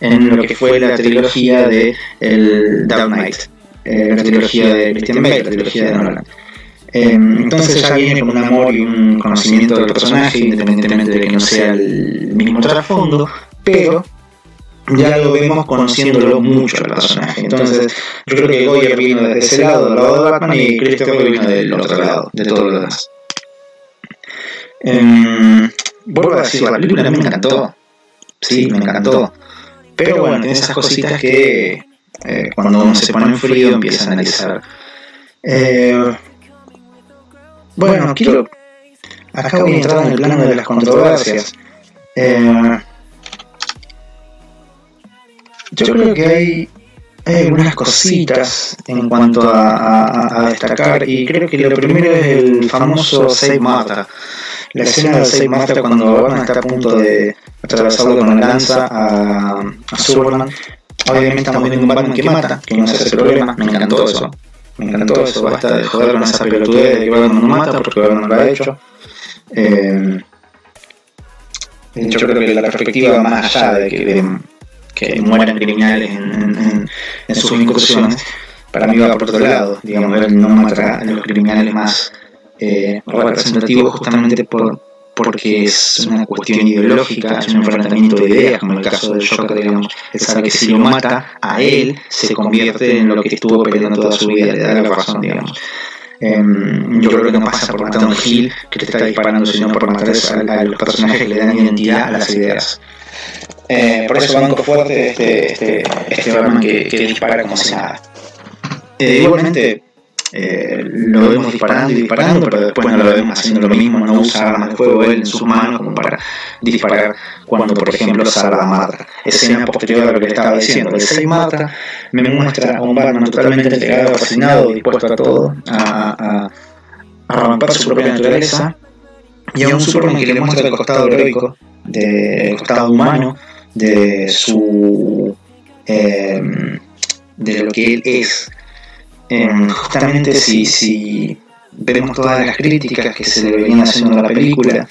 en lo que fue la trilogía de el Dark Knight, eh, la trilogía de Christian Bale, la trilogía de Nolan. Em, entonces ya viene con un amor y un conocimiento del personaje, independientemente de que no sea el mismo trasfondo, pero ya lo vemos conociéndolo mucho al personaje. Entonces, yo creo que Goyer vino desde ese lado, del lado de Batman, y Christopher vino del otro lado, de todo lo demás. Eh, vuelvo a decir, la película me encantó. Sí, me encantó. Pero bueno, tiene esas cositas que eh, cuando uno se pone en frío empieza a analizar. Eh, bueno, quiero. Acá voy a entrar en el plano de las controversias. Eh, yo creo que hay, hay algunas cositas en cuanto a, a, destacar y creo que lo primero es el famoso Save Martha la escena del Save Master cuando Batman está a punto de atravesarlo con una lanza a, a Superman. Obviamente estamos viendo un Batman que mata, que no es ese problema, me encantó eso. Me encantó eso, basta de joder con esa pelotudez de que Batman no mata porque Batman lo ha hecho. Eh, yo creo que la perspectiva más allá de que, que mueran criminales en, en, sus incursiones, para mí va por otro lado. Digamos, él no mata a los criminales más eh, representativo justamente por, porque es una cuestión ideológica, es un enfrentamiento de ideas, como el caso del Joker, digamos, es sabe que si lo mata a él, se convierte en lo que estuvo peleando toda su vida, le da la razón, digamos. Em, yo creo que no pasa por matar a un Gil que te está disparando, sino por matar a, los personajes que le dan identidad a las ideas. Eh, por eso banco fuerte este, este, este Batman que, que dispara como si nada. Eh, igualmente, eh, lo vemos disparando y disparando, pero después no lo vemos haciendo lo mismo, no usa armas de fuego él en sus manos como para disparar cuando, por ejemplo, salva a Marta. Escena posterior a lo que le estaba diciendo. El 6 Marta me muestra a un Batman totalmente entregado, fascinado, dispuesto a todo, a, a, romper su propia naturaleza, y a un Superman que le muestra el costado heroico, el costado humano, de su. Eh, de lo que él es justamente si, si vemos todas las críticas que se le venían haciendo a la película,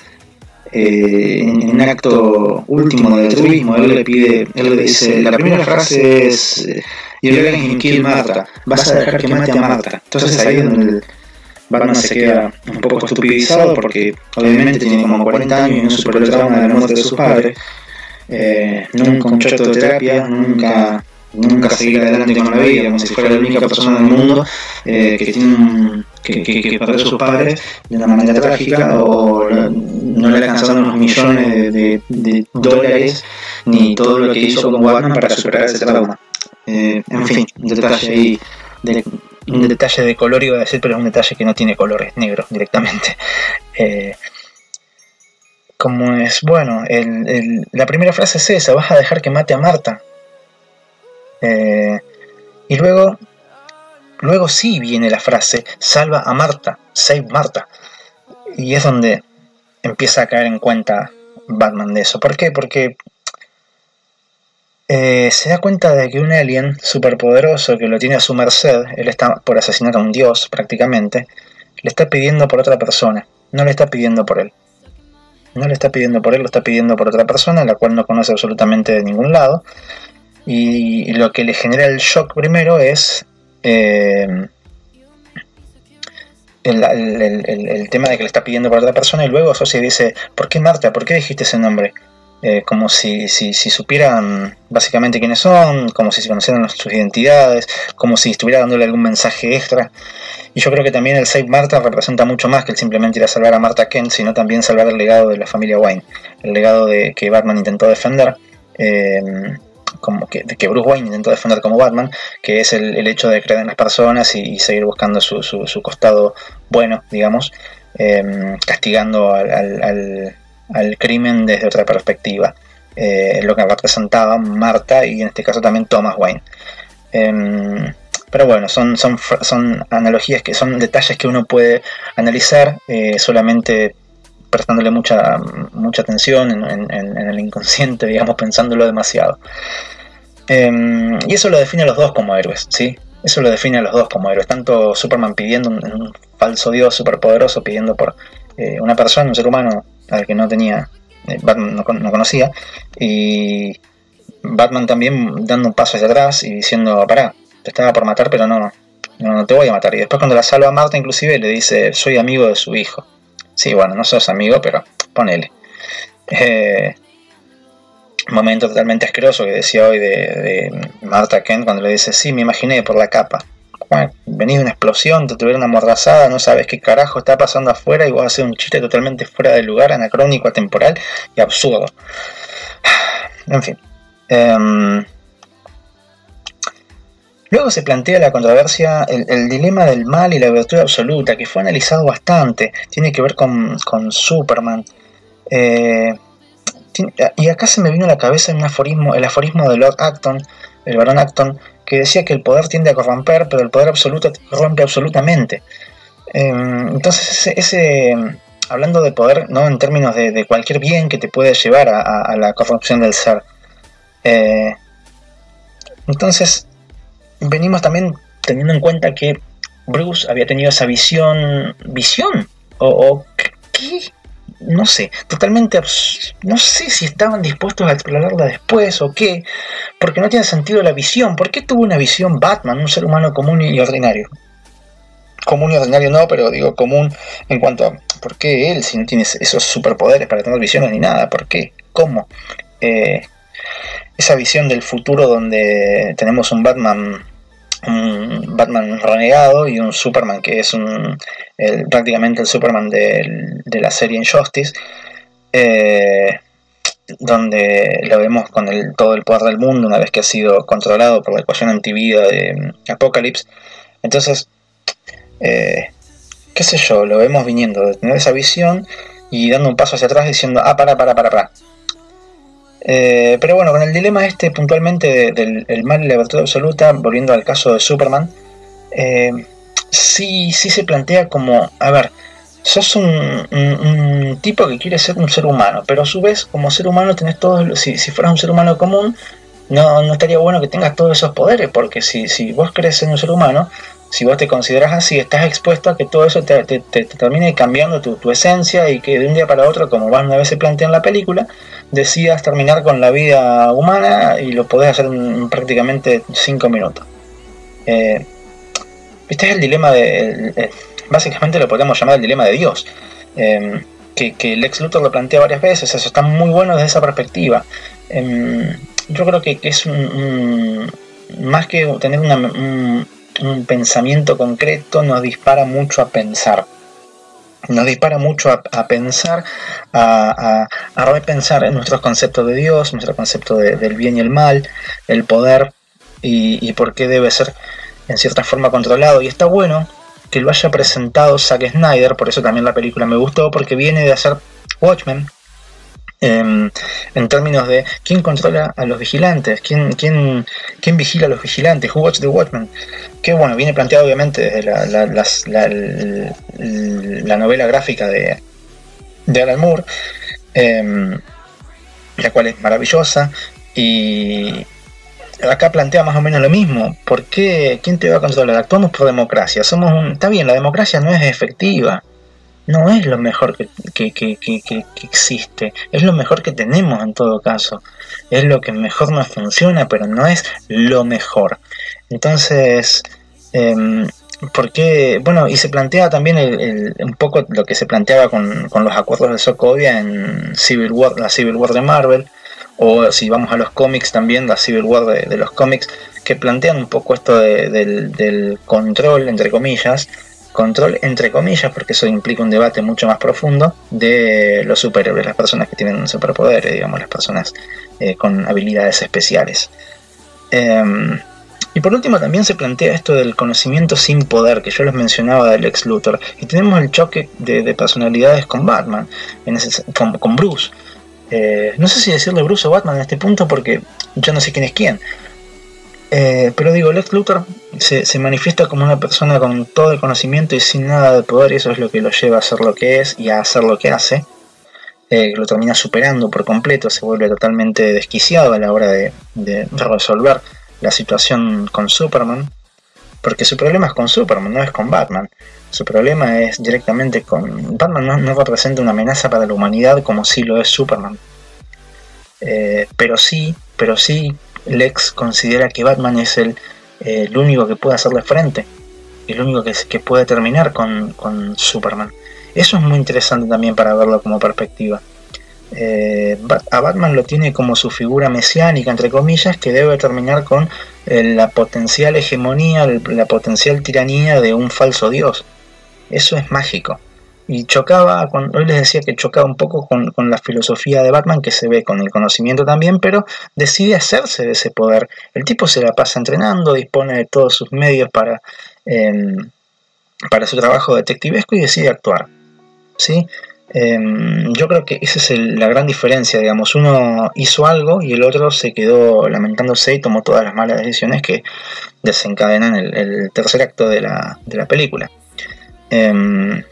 eh, en, un acto último de altruismo, él le pide, él le dice, la primera frase es, You're going kill Marta, vas a dejar que mate a Marta. Entonces ahí es donde el Batman se queda un poco estupidizado porque obviamente tiene como 40 años y no superó el trauma de la muerte de sus padres. Eh, nunca un chato de terapia, nunca nunca seguir adelante con la vida, como si fuera la única persona del mundo eh, que tiene que, que, perdió a sus padres de una manera trágica o no le alcanzaron los millones de, dólares ni todo lo que hizo con Batman para superar ese trauma. Eh, en fin, un detalle ahí de, un detalle de color iba a decir, pero es un detalle que no tiene colores, negro directamente. Eh, como es, bueno, la primera frase es esa, vas a dejar que mate a Marta. Eh, y luego, luego sí viene la frase, salva a Marta, save Marta. Y es donde empieza a caer en cuenta Batman de eso. ¿Por qué? Porque eh, se da cuenta de que un alien superpoderoso que lo tiene a su merced, él está por asesinar a un dios prácticamente, le está pidiendo por otra persona, no le está pidiendo por él. No le está pidiendo por él, lo está pidiendo por otra persona, la cual no conoce absolutamente de ningún lado. Y lo que le genera el shock primero es eh, el, tema de que le está pidiendo por otra persona y luego Socia dice, ¿por qué Marta? ¿Por qué dijiste ese nombre? Eh, como si, si, supieran básicamente quiénes son, como si se conocieran sus identidades, como si estuviera dándole algún mensaje extra. Y yo creo que también el Save Marta representa mucho más que el simplemente ir a salvar a Marta Kent, sino también salvar el legado de la familia Wayne, el legado de que Batman intentó defender. Eh, como que, que Bruce Wayne intentó defender como Batman, que es el, hecho de creer en las personas y, seguir buscando su, su, costado bueno, digamos, em, castigando al, al, crimen desde otra perspectiva, eh, lo que representaba Marta y en este caso también Thomas Wayne. Em, pero bueno, son, son, son analogías que son detalles que uno puede analizar eh, solamente prestándole mucha, mucha atención en, el inconsciente, digamos, pensándolo demasiado. Em, y eso lo define a los dos como héroes, ¿sí? Eso lo define a los dos como héroes. Tanto Superman pidiendo un, falso dios superpoderoso, pidiendo por eh, una persona, un ser humano al que no tenía, eh, Batman no, conocía, y Batman también dando un paso hacia atrás y diciendo, pará, te estaba por matar, pero no, no, no te voy a matar. Y después cuando la salva a Marta inclusive le dice, soy amigo de su hijo. Sí, bueno, no sos amigo, pero ponele. Eh, momento totalmente asqueroso que decía hoy de, Marta Kent cuando le dice, sí, me imaginé por la capa. Bueno, venís de una explosión, te tuvieron amordazada, no sabes qué carajo está pasando afuera y vos haces un chiste totalmente fuera de lugar, anacrónico, atemporal y absurdo. En fin. Em, Luego se plantea la controversia, el, dilema del mal y la virtud absoluta, que fue analizado bastante, tiene que ver con, Superman. Eh, y acá se me vino a la cabeza un aforismo, el aforismo de Lord Acton, el barón Acton, que decía que el poder tiende a corromper, pero el poder absoluto rompe absolutamente. Em, entonces, ese, hablando de poder, no en términos de, cualquier bien que te puede llevar a, la corrupción del ser. Eh, entonces, venimos también teniendo en cuenta que Bruce había tenido esa visión, visión, o, qué, no sé, totalmente, no sé si estaban dispuestos a explorarla después o qué, porque no tiene sentido la visión. ¿Por qué tuvo una visión Batman, un ser humano común y ordinario? Común y ordinario no, pero digo común en cuanto a por qué él, si no tiene esos superpoderes para tener visiones ni nada, ¿por qué? ¿Cómo? Eh, esa visión del futuro donde tenemos un Batman un Batman renegado y un Superman que es un, prácticamente el Superman de, la serie Injustice, eh, donde lo vemos con el, todo el poder del mundo una vez que ha sido controlado por la ecuación antivida de Apocalypse. Entonces, eh, qué sé yo, lo vemos viniendo de tener esa visión y dando un paso hacia atrás diciendo, ah, para, para, para, para. Eh, pero bueno, con el dilema este puntualmente del mal y la virtud absoluta, volviendo al caso de Superman, eh, sí, sí se plantea como, a ver, sos un, tipo que quiere ser un ser humano, pero a su vez, como ser humano tenés todos, si, si fueras un ser humano común, no, no estaría bueno que tengas todos esos poderes, porque si, si vos querés ser un ser humano, si vos te consideras así, estás expuesto a que todo eso te, termine cambiando tu, esencia y que de un día para otro, como más una vez se plantea en la película, decidas terminar con la vida humana y lo podés hacer en prácticamente 5 minutos. Eh, este es el dilema de... básicamente lo podemos llamar el dilema de Dios. Eh, que, que Lex Luthor lo plantea varias veces, eso está muy bueno desde esa perspectiva. Eh, yo creo que, es un, más que tener un, un pensamiento concreto, nos dispara mucho a pensar nos dispara mucho a, pensar, a, repensar en nuestros conceptos de Dios, nuestro concepto del bien y el mal, el poder y, por qué debe ser en cierta forma controlado. Y está bueno que lo haya presentado Zack Snyder, por eso también la película me gustó, porque viene de hacer Watchmen, en términos de quién controla a los vigilantes, quién, quién, quién vigila a los vigilantes, who watch the watchman, que bueno, viene planteado obviamente desde la, la, novela gráfica de, de Alan Moore, em, la cual es maravillosa, y acá plantea más o menos lo mismo, ¿por qué? ¿Quién te va a controlar? Actuamos por democracia, somos un... Está bien, la democracia no es efectiva, no es lo mejor que, existe, es lo mejor que tenemos en todo caso, es lo que mejor nos funciona, pero no es lo mejor. Entonces, eh, ¿por qué? Bueno, y se plantea también un poco lo que se planteaba con, los acuerdos de Sokovia en Civil War, la Civil War de Marvel, o si vamos a los cómics también, la Civil War de, los cómics, que plantean un poco esto del, del control, entre comillas, control, entre comillas, porque eso implica un debate mucho más profundo, de los superhéroes, las personas que tienen superpoderes, digamos, las personas eh, con habilidades especiales. Em, y por último también se plantea esto del conocimiento sin poder, que yo les mencionaba del ex Luthor. Y tenemos el choque de, personalidades con Batman, con, Bruce. Eh, no sé si decirle Bruce o Batman en este punto porque yo no sé quién es quién. Eh, pero digo, Lex Luthor se, manifiesta como una persona con todo el conocimiento y sin nada de poder, y eso es lo que lo lleva a ser lo que es y a hacer lo que hace. Eh, lo termina superando por completo, se vuelve totalmente desquiciado a la hora de, resolver la situación con Superman, porque su problema es con Superman, no es con Batman. Su problema es directamente con Batman, no, representa una amenaza para la humanidad como si lo es Superman. Eh, pero sí, pero sí Lex considera que Batman es el, eh, único que puede hacerle frente, el único que, que puede terminar con, Superman. Eso es muy interesante también para verlo como perspectiva. Eh, a Batman lo tiene como su figura mesiánica, entre comillas, que debe terminar con eh, la potencial hegemonía, la potencial tiranía de un falso dios. Eso es mágico y chocaba, con, hoy les decía que chocaba un poco con, la filosofía de Batman, que se ve con el conocimiento también, pero decide hacerse de ese poder. El tipo se la pasa entrenando, dispone de todos sus medios para, em, para su trabajo detectivesco y decide actuar. ¿sí? Em, yo creo que esa es la gran diferencia, digamos, uno hizo algo y el otro se quedó lamentándose y tomó todas las malas decisiones que desencadenan el, tercer acto de la, de la película. Em,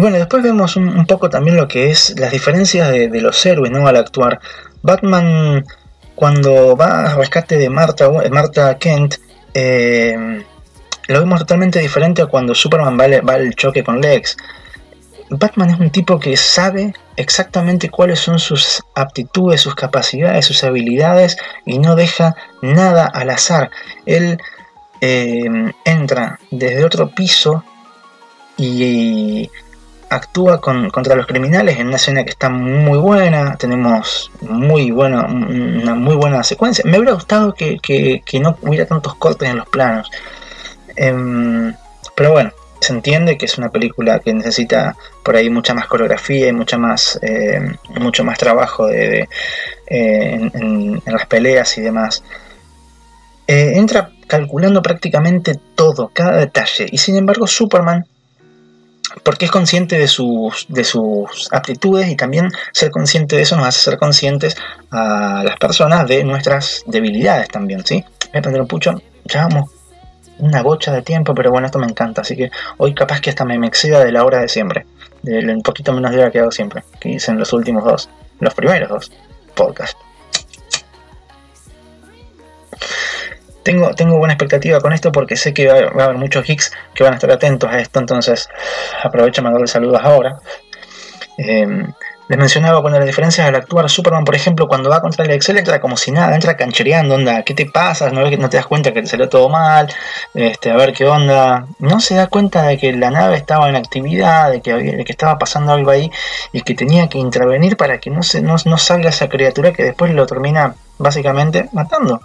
bueno, después vemos un, poco también lo que es las diferencias de, los héroes ¿no? al actuar. Batman, cuando va al rescate de Martha, Martha Kent, eh, lo vemos totalmente diferente a cuando Superman va, va al choque con Lex. Batman es un tipo que sabe exactamente cuáles son sus aptitudes, sus capacidades, sus habilidades y no deja nada al azar. Él eh, entra desde otro piso y actúa contra los criminales en una escena que está muy buena, tenemos muy buena, una muy buena secuencia. Me hubiera gustado que, no hubiera tantos cortes en los planos. Em, pero bueno, se entiende que es una película que necesita por ahí mucha más coreografía y mucha más, em, mucho más trabajo eh, en, las peleas y demás. Eh, entra calculando prácticamente todo, cada detalle. Y sin embargo, Superman porque es consciente de sus, de sus aptitudes y también ser consciente de eso nos hace ser conscientes a las personas de nuestras debilidades también, ¿sí? Voy a prender un pucho, ya vamos una bocha de tiempo, pero bueno, esto me encanta, así que hoy capaz que hasta me, exceda de la hora de siempre, del un poquito menos de hora que hago siempre, que hice en los últimos dos, los primeros dos podcasts. Tengo, tengo buena expectativa con esto porque sé que va, a haber muchos geeks que van a estar atentos a esto, entonces aprovecho a mandarle saludos ahora. Em, les mencionaba cuando las diferencias al actuar Superman, por ejemplo, cuando va contra el Excel entra como si nada, entra canchereando, onda, ¿qué te pasa? ¿No, no te das cuenta que te salió todo mal? Este, a ver qué onda. No se da cuenta de que la nave estaba en actividad, de que, había, que estaba pasando algo ahí y que tenía que intervenir para que no, se, no, no salga esa criatura que después lo termina básicamente matando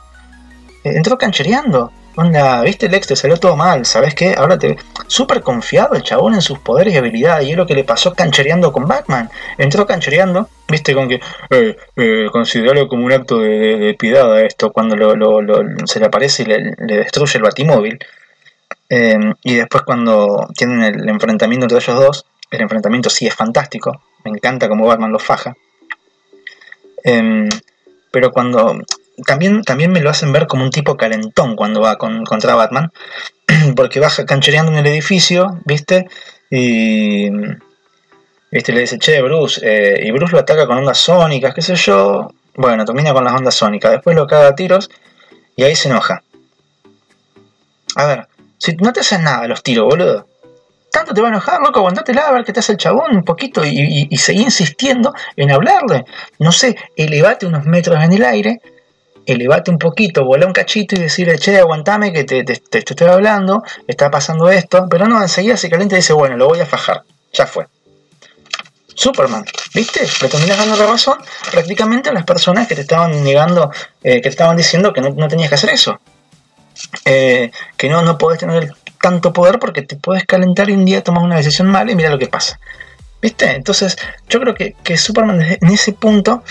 entró canchereando. Onda, viste, Lex, te salió todo mal, ¿sabes qué? Ahora te. Súper confiado el chabón en sus poderes y habilidades, y es lo que le pasó canchereando con Batman. Entró canchereando, viste, con que. Eh, eh, considerarlo como un acto de, a esto, cuando se le aparece y le, destruye el batimóvil. Em, y después, cuando tienen el enfrentamiento entre ellos dos, el enfrentamiento sí es fantástico. Me encanta como Batman lo faja. Em, pero cuando también, también me lo hacen ver como un tipo calentón cuando va con, contra Batman, porque baja canchereando en el edificio, ¿viste? Y ¿viste? le dice, che, Bruce, eh", y Bruce lo ataca con ondas sónicas, qué sé yo. Bueno, termina con las ondas sónicas, después lo caga a tiros y ahí se enoja. A ver, si no te hacen nada los tiros, boludo. Tanto te va a enojar, loco, aguantatela a ver qué te hace el chabón un poquito y, y seguí insistiendo en hablarle. No sé, elevate unos metros en el aire elevate un poquito, volá un cachito y decirle, che, aguantame que te, estoy hablando, está pasando esto, pero no, enseguida se calienta y dice, bueno, lo voy a fajar, ya fue. Superman, ¿viste? Le terminas dando la razón prácticamente a las personas que te estaban negando, eh, que te estaban diciendo que no, tenías que hacer eso. Eh, que no, no podés tener tanto poder porque te puedes calentar y un día tomas una decisión mala y mira lo que pasa. ¿Viste? Entonces, yo creo que Superman en ese punto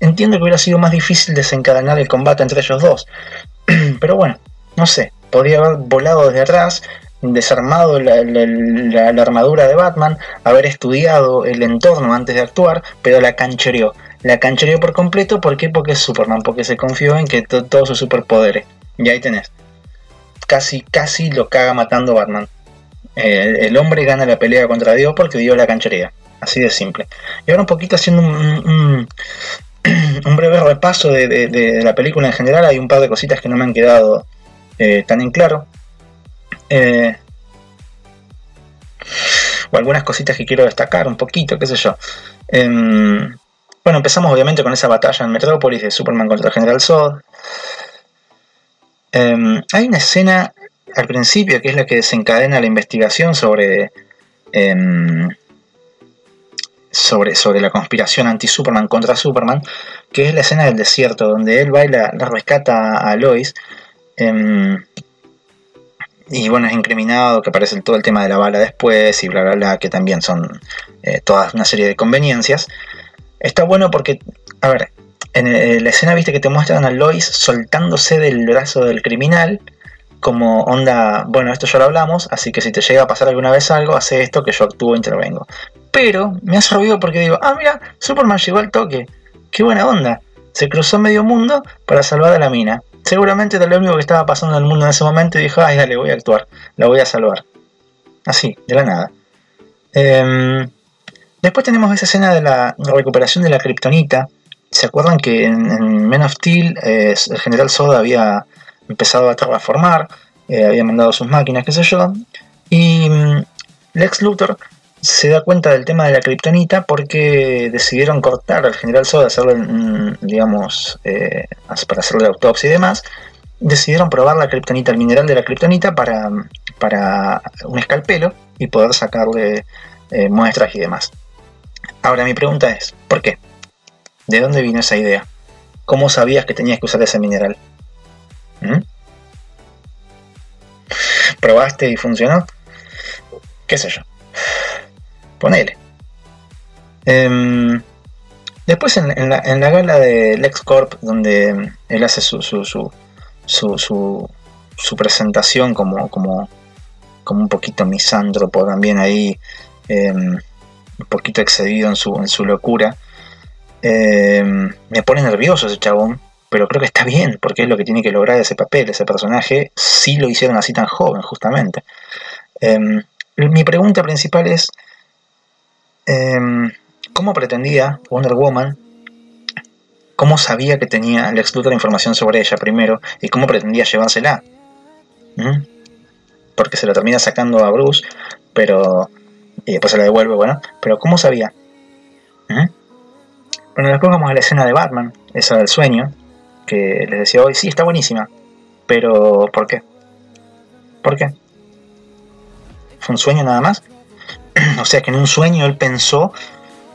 Entiendo que hubiera sido más difícil desencadenar el combate entre ellos dos. Pero bueno, no sé, podría haber volado desde atrás, desarmado la, armadura de Batman, haber estudiado el entorno antes de actuar, pero la canchereó. La canchereó por completo, ¿por qué? Porque es Superman, porque se confió en que todos sus superpoderes. Y ahí tenés. Casi, casi lo caga matando Batman. el hombre gana la pelea contra Dios porque dio la canchería. Así de simple. Y ahora un poquito haciendo un breve repaso de, la película en general. Hay un par de cositas que no me han quedado eh, tan en claro. Eh, o algunas cositas que quiero destacar un poquito, qué sé yo. Em, bueno, empezamos obviamente con esa batalla en Metrópolis de Superman contra el General Zod. Em, hay una escena al principio que es la que desencadena la investigación sobre em, sobre, sobre la conspiración anti-Superman contra Superman, que es la escena del desierto, donde él va y la, rescata a Lois. Em, y bueno, es incriminado, que aparece todo el tema de la bala después y bla, bla, bla, que también son eh, toda una serie de conveniencias. Está bueno porque, a ver, en la escena viste que te muestran a Lois soltándose del brazo del criminal, como onda, bueno, esto ya lo hablamos, así que si te llega a pasar alguna vez algo, hace esto que yo actúo intervengo. Pero me ha servido porque digo, ah, mira, Superman llegó al toque. Qué buena onda. Se cruzó medio mundo para salvar a la mina. Seguramente era lo único que estaba pasando en el mundo en ese momento y dijo, ay, dale, voy a actuar, la voy a salvar. Así, de la nada. Em, después tenemos esa escena de la recuperación de la kriptonita. ¿Se acuerdan que en, Men of Steel eh, el general Soda había empezado a transformar, eh, había mandado sus máquinas, qué sé yo? Y mm, Lex Luthor se da cuenta del tema de la kriptonita porque decidieron cortar al general Soda, eh, para hacerle autopsia y demás. Decidieron probar la kriptonita, el mineral de la kriptonita, para, para un escalpelo y poder sacarle eh, muestras y demás. Ahora mi pregunta es, ¿por qué? ¿De dónde vino esa idea? ¿Cómo sabías que tenías que usar ese mineral? ¿Mm? ¿Probaste y funcionó? ¿Qué sé yo? Ponele. Em, después en, la, gala de LexCorp, donde él hace su, su, su, su, presentación como, como, como un poquito misántropo también ahí, em, un poquito excedido en su, en su locura, em, me pone nervioso ese chabón, pero creo que está bien, porque es lo que tiene que lograr ese papel, ese personaje, si lo hicieron así tan joven, justamente. mi pregunta principal es, ¿Cómo pretendía Wonder Woman? ¿Cómo sabía que tenía Lex Luthor información sobre ella primero? ¿Y cómo pretendía llevársela? ¿Mm? Porque se la termina sacando a Bruce, pero. Y después se la devuelve, bueno. Pero ¿cómo sabía? ¿Mm? Bueno, después vamos a la escena de Batman, esa del sueño, que les decía hoy, sí, está buenísima. Pero, ¿por qué? ¿Por qué? ¿Fue un sueño nada más? o sea que en un sueño él pensó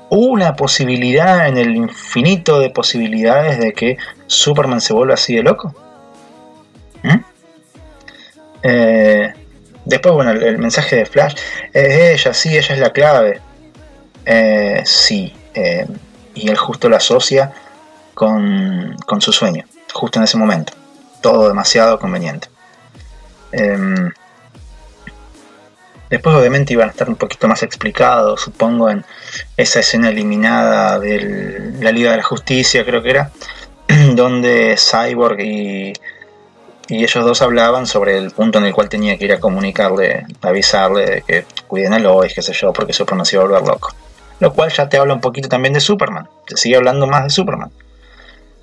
una posibilidad en el infinito de posibilidades de que Superman se vuelva así de loco. ¿Mm? Eh, después, bueno, el, mensaje de Flash es ella, sí, ella es la clave. Eh, sí, eh, y él justo lo asocia con, con, su sueño, justo en ese momento. Todo demasiado conveniente. Después obviamente iban a estar un poquito más explicados, supongo, en esa escena eliminada de la Liga de la Justicia, creo que era, donde Cyborg y, ellos dos hablaban sobre el punto en el cual tenía que ir a comunicarle, avisarle de que cuiden a Lois, qué sé yo, porque Superman se iba a volver loco. Lo cual ya te habla un poquito también de Superman, se sigue hablando más de Superman.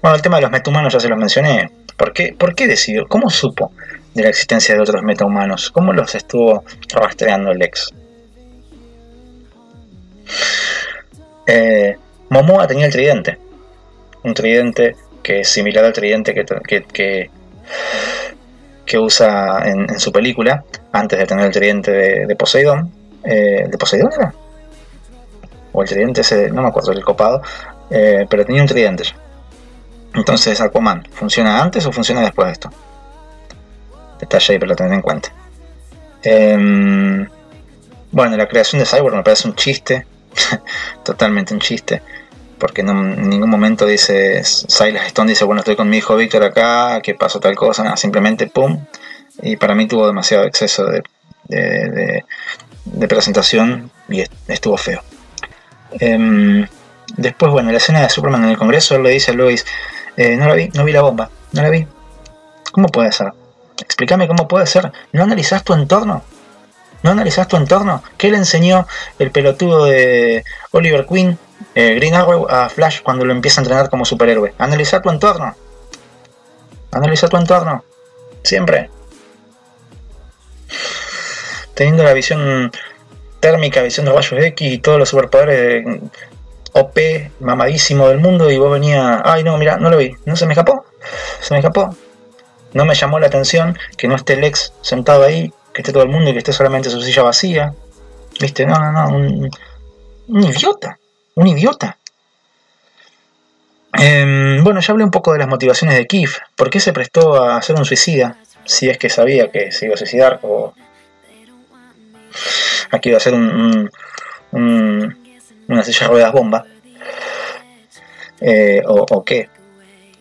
Bueno, el tema de los metahumanos ya se los mencioné. ¿Por qué, ¿Por qué decidió? ¿Cómo supo de la existencia de otros metahumanos. ¿Cómo los estuvo rastreando el ex? Eh, Momoa tenía el tridente. Un tridente que es similar al tridente que, que, usa en, su película, antes de tener el tridente de, Poseidón. Eh, ¿De Poseidón era? O el tridente ese, no me acuerdo, el copado. Eh, pero tenía un tridente. Entonces, Aquaman, ¿funciona antes o funciona después de esto? Detalle ahí para tener en cuenta. Em, bueno, la creación de Cyborg me parece un chiste, totalmente un chiste, porque en ningún momento dice, Silas Stone dice, bueno, estoy con mi hijo Víctor acá, que pasó tal cosa, nada, simplemente pum, y para mí tuvo demasiado exceso de, presentación y estuvo feo. Em, después, bueno, la escena de Superman en el Congreso, le dice a Lois, eh, no la vi, no vi la bomba, no la vi. ¿Cómo puede ser? Explícame cómo puede ser. ¿No analizás tu entorno? ¿No analizás tu entorno? ¿Qué le enseñó el pelotudo de Oliver Queen, eh, Green Arrow, a Flash cuando lo empieza a entrenar como superhéroe? Analizar tu entorno. Analiza tu entorno. Siempre. Teniendo la visión térmica, visión de rayos X y todos los superpoderes OP mamadísimo del mundo y vos venía, ay no, mira, no lo vi, no se me escapó, se me escapó, no me llamó la atención que no esté Lex sentado ahí, que esté todo el mundo y que esté solamente su silla vacía. ¿Viste? No, no, no. Un, idiota. Un idiota. Em, bueno, ya hablé un poco de las motivaciones de Keith. ¿Por qué se prestó a hacer un suicida? Si es que sabía que se iba a suicidar o... Aquí iba a hacer un, una silla de ruedas bomba. Eh, o qué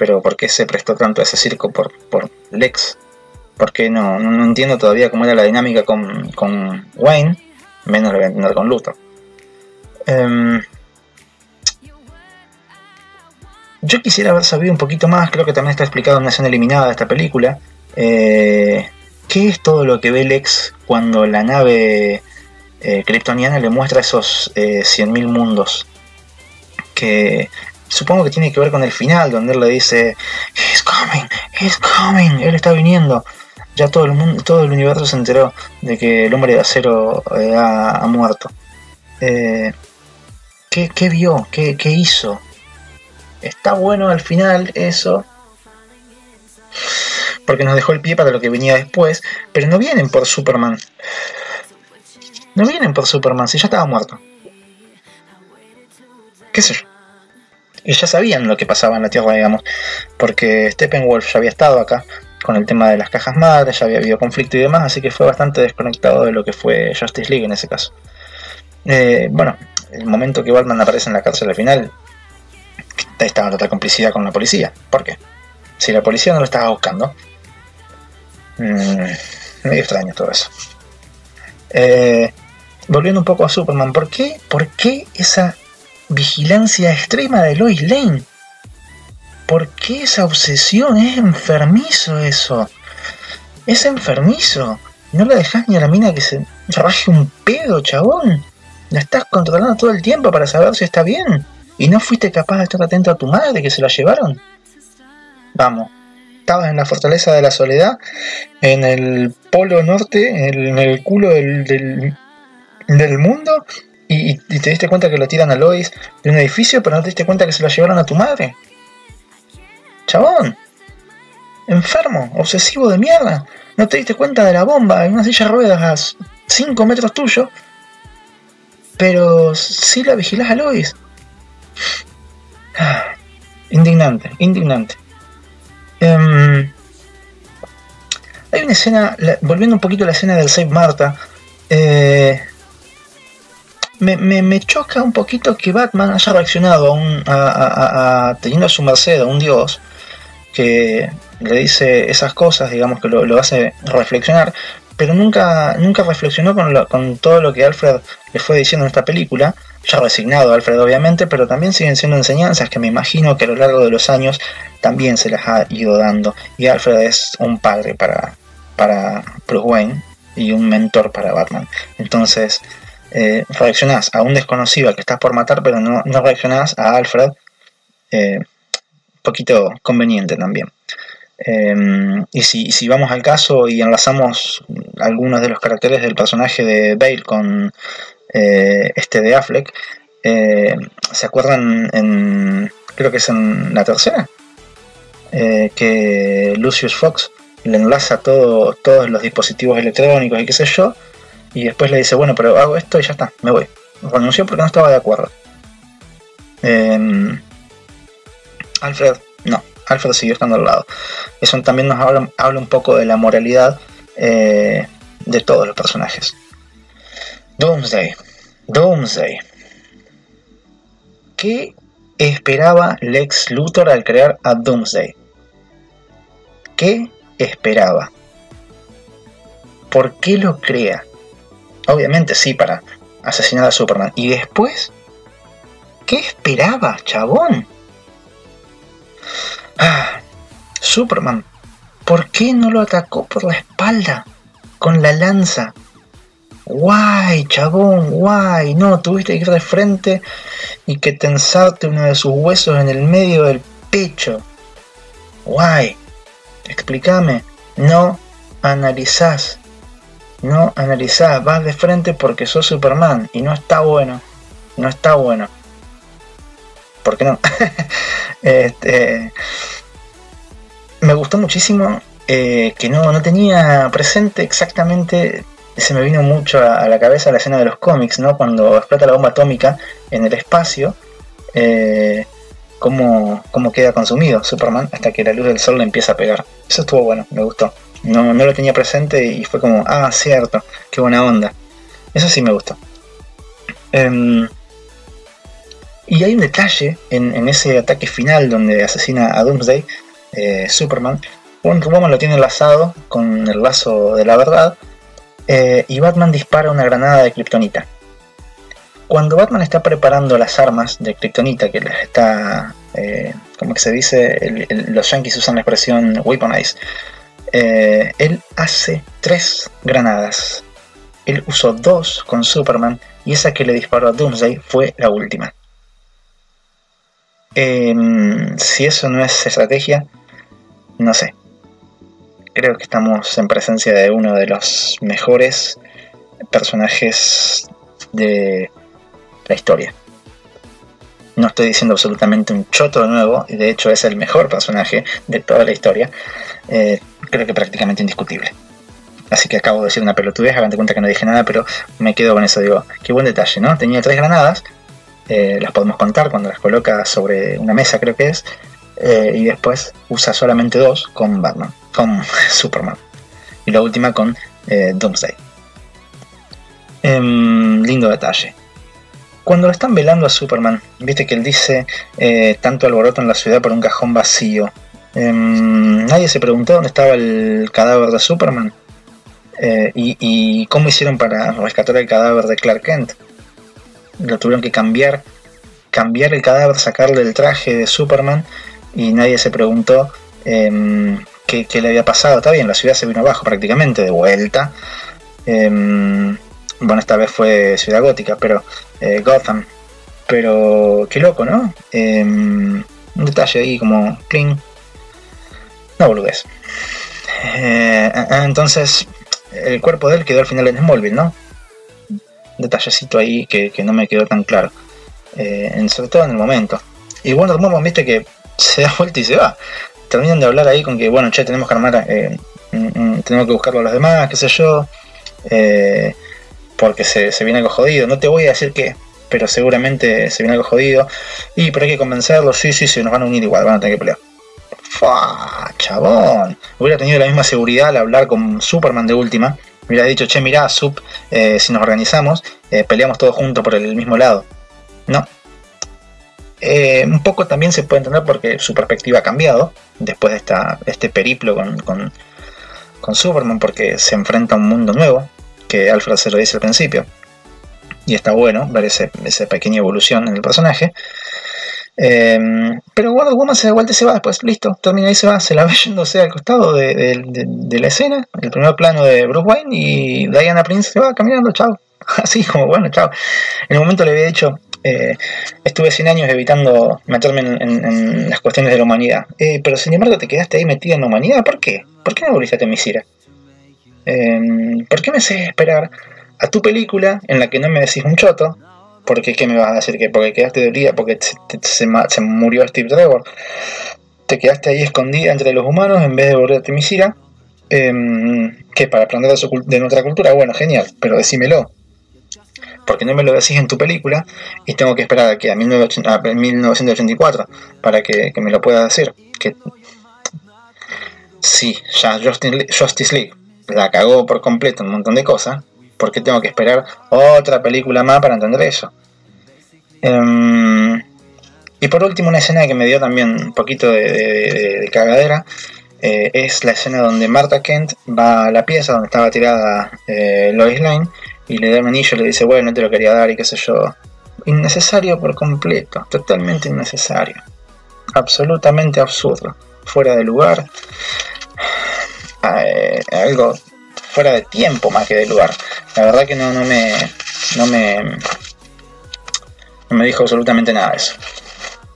pero ¿por qué se prestó tanto a ese circo por, por Lex? Porque no, no, entiendo todavía cómo era la dinámica con, con Wayne, menos lo voy a entender con Luthor. Em, yo quisiera haber sabido un poquito más, creo que también está explicado en una escena eliminada de esta película. Eh, ¿Qué es todo lo que ve Lex cuando la nave eh, kryptoniana le muestra esos eh, 100.000 mundos? Que supongo que tiene que ver con el final, donde él le dice, He's coming, he's coming, él está viniendo. Ya todo el mundo, todo el universo se enteró de que el hombre de acero eh, ha, muerto. Eh, ¿qué, vio? ¿Qué, ¿Qué hizo? Está bueno al final eso. Porque nos dejó el pie para lo que venía después. Pero no vienen por Superman. No vienen por Superman, si ya estaba muerto. ¿Qué sé yo? Y ya sabían lo que pasaba en la Tierra, digamos, porque Steppenwolf ya había estado acá con el tema de las cajas madres, ya había habido conflicto y demás, así que fue bastante desconectado de lo que fue Justice League en ese caso. Eh, bueno, el momento que Batman aparece en la cárcel al final, estaba en total complicidad con la policía. ¿Por qué? Si la policía no lo estaba buscando. Mmm, medio extraño todo eso. Eh, volviendo un poco a Superman, ¿por qué, ¿por qué esa vigilancia extrema de Lois Lane? ¿Por qué esa obsesión? Es enfermizo eso. Es enfermizo. No la dejas ni a la mina que se raje un pedo, chabón. La estás controlando todo el tiempo para saber si está bien. Y no fuiste capaz de estar atento a tu madre que se la llevaron. Vamos, estabas en la fortaleza de la soledad, en el polo norte, en el, culo del, del, mundo, y, te diste cuenta que lo tiran a Lois de un edificio, pero no te diste cuenta que se la llevaron a tu madre. Chabón, enfermo, obsesivo de mierda. No te diste cuenta de la bomba en una silla de ruedas a 5 metros tuyo, pero sí la vigilás a Lois. Ah, indignante, indignante. Em, hay una escena, volviendo un poquito a la escena del Save Marta, eh, me, choca un poquito que Batman haya reaccionado a, teniendo a su merced a un dios que le dice esas cosas, digamos que lo, hace reflexionar, pero nunca, nunca reflexionó con, con todo lo que Alfred le fue diciendo en esta película ya resignado Alfred obviamente, pero también siguen siendo enseñanzas que me imagino que a lo largo de los años también se las ha ido dando. Y Alfred es un padre para, para Bruce Wayne y un mentor para Batman. Entonces, eh, reaccionás a un desconocido que estás por matar, pero no, no reaccionás a Alfred. Eh, poquito conveniente también. Eh, y si, si, vamos al caso y enlazamos algunos de los caracteres del personaje de Bale con eh, este de Affleck, eh, ¿se acuerdan en, creo que es en la tercera? Eh, que Lucius Fox le enlaza todo, todos los dispositivos electrónicos y qué sé yo, y después le dice, bueno, pero hago esto y ya está, me voy. Renunció porque no estaba de acuerdo. Em, Alfred, no, Alfred siguió estando al lado. Eso también nos habla, habla un poco de la moralidad de todos los personajes. Doomsday. Doomsday. ¿Qué esperaba Lex Luthor al crear a Doomsday? ¿Qué esperaba? ¿Por qué lo crea? Obviamente sí, para asesinar a Superman. ¿Y después? ¿Qué esperaba, chabón? Ah, Superman, ¿por qué no lo atacó por la espalda? Con la lanza Guay, chabón, guay. No, tuviste que ir de frente y que tensarte uno de sus huesos en el medio del pecho. Guay. Explícame. No analizás. No analizás. Vas de frente porque sos Superman. Y no está bueno. No está bueno. ¿Por qué no? este, me gustó muchísimo eh, que no, no tenía presente exactamente se me vino mucho a, la cabeza la escena de los cómics, ¿no? Cuando explota la bomba atómica en el espacio, eh, cómo, queda consumido Superman hasta que la luz del sol le empieza a pegar. Eso estuvo bueno, me gustó. No, no lo tenía presente y fue como, ah, cierto, qué buena onda. Eso sí me gustó. Em, y hay un detalle en, ese ataque final donde asesina a Doomsday, eh, Superman. Woman lo tiene enlazado con el lazo de la verdad eh, y Batman dispara una granada de kriptonita. Cuando Batman está preparando las armas de kriptonita, que les está, eh, como que se dice, los yankees usan la expresión weaponize, eh, él hace tres granadas. Él usó dos con Superman y esa que le disparó a Doomsday fue la última. Em, si eso no es estrategia, no sé creo que estamos en presencia de uno de los mejores personajes de la historia. No estoy diciendo absolutamente un choto nuevo, y de hecho es el mejor personaje de toda la historia. Eh, creo que prácticamente indiscutible. Así que acabo de decir una pelotudez, hagan de cuenta que no dije nada, pero me quedo con eso. Digo, qué buen detalle, ¿no? Tenía tres granadas, eh, las podemos contar cuando las coloca sobre una mesa, creo que es, eh, y después usa solamente dos con Batman, con Superman. Y la última con Doomsday. Em, lindo detalle. Cuando lo están velando a Superman, viste que él dice tanto alboroto en la ciudad por un cajón vacío. Em, nadie se preguntó dónde estaba el cadáver de Superman. y, y, cómo hicieron para rescatar el cadáver de Clark Kent lo tuvieron que cambiar, cambiar el cadáver, sacarle el traje de Superman y nadie se preguntó em, qué, le había pasado. Está bien, la ciudad se vino abajo prácticamente, de vuelta. Em, bueno, esta vez fue Ciudad Gótica, pero eh, Gotham. Pero qué loco, ¿no? Em, un detalle ahí como clean. No boludez. Eh, eh, entonces, el cuerpo de él quedó al final en Smallville, ¿no? detallecito ahí que, no me quedó tan claro. Eh, sobre todo en el momento. Y bueno, Woman, viste que se da vuelta y se va. Terminan de hablar ahí con que, bueno, che, tenemos que armar, eh, mm, mm, tenemos que buscarlo a los demás, qué sé yo. Eh, porque se, viene algo jodido. No te voy a decir qué, pero seguramente se viene algo jodido. Y pero hay que convencerlo, sí, sí, sí, nos van a unir igual, van a tener que pelear. Fua, chabón. Hubiera tenido la misma seguridad al hablar con Superman de última hubiera dicho, che, mirá, sub, eh, si nos organizamos, eh, peleamos todos juntos por el mismo lado. No. Eh, un poco también se puede entender porque su perspectiva ha cambiado después de esta, este periplo con, con Superman, porque se enfrenta a un mundo nuevo, que Alfred se lo dice al principio. Y está bueno ver ese, esa pequeña evolución en el personaje. Em, pero Wonder Woman se da vuelta y se va después, listo, termina y se va, se la ve yéndose al costado de, la escena, el primer plano de Bruce Wayne y Diana Prince se va caminando, chao. Así como, bueno, chao. En el momento le había dicho, eh, estuve 100 años evitando meterme en, las cuestiones de la humanidad, eh, pero sin embargo te quedaste ahí metido en la humanidad, ¿por qué? ¿Por qué no volviste a Temisira? Em, ¿Por qué me haces esperar a tu película en la que no me decís un choto? porque ¿qué me vas a decir? que Porque quedaste dolida, porque se, murió Steve Trevor. Te quedaste ahí escondida entre los humanos en vez de volverte misira. Eh, ¿Qué? ¿Para aprender de, nuestra cultura? Bueno, genial, pero decímelo. Porque no me lo decís en tu película y tengo que esperar aquí a, 1984 para que, me lo pueda decir. Que sí, ya Justice League la cagó por completo un montón de cosas. ¿Por qué tengo que esperar otra película más para entender eso? Em, y por último, una escena que me dio también un poquito de, cagadera eh, es la escena donde Marta Kent va a la pieza donde estaba tirada eh, Lois Lane y le da un anillo y le dice, bueno, no te lo quería dar y qué sé yo. Innecesario por completo, totalmente innecesario. Absolutamente absurdo, fuera de lugar. Eh, algo fuera de tiempo más que de lugar. La verdad que no, no me. no me no me dijo absolutamente nada de eso.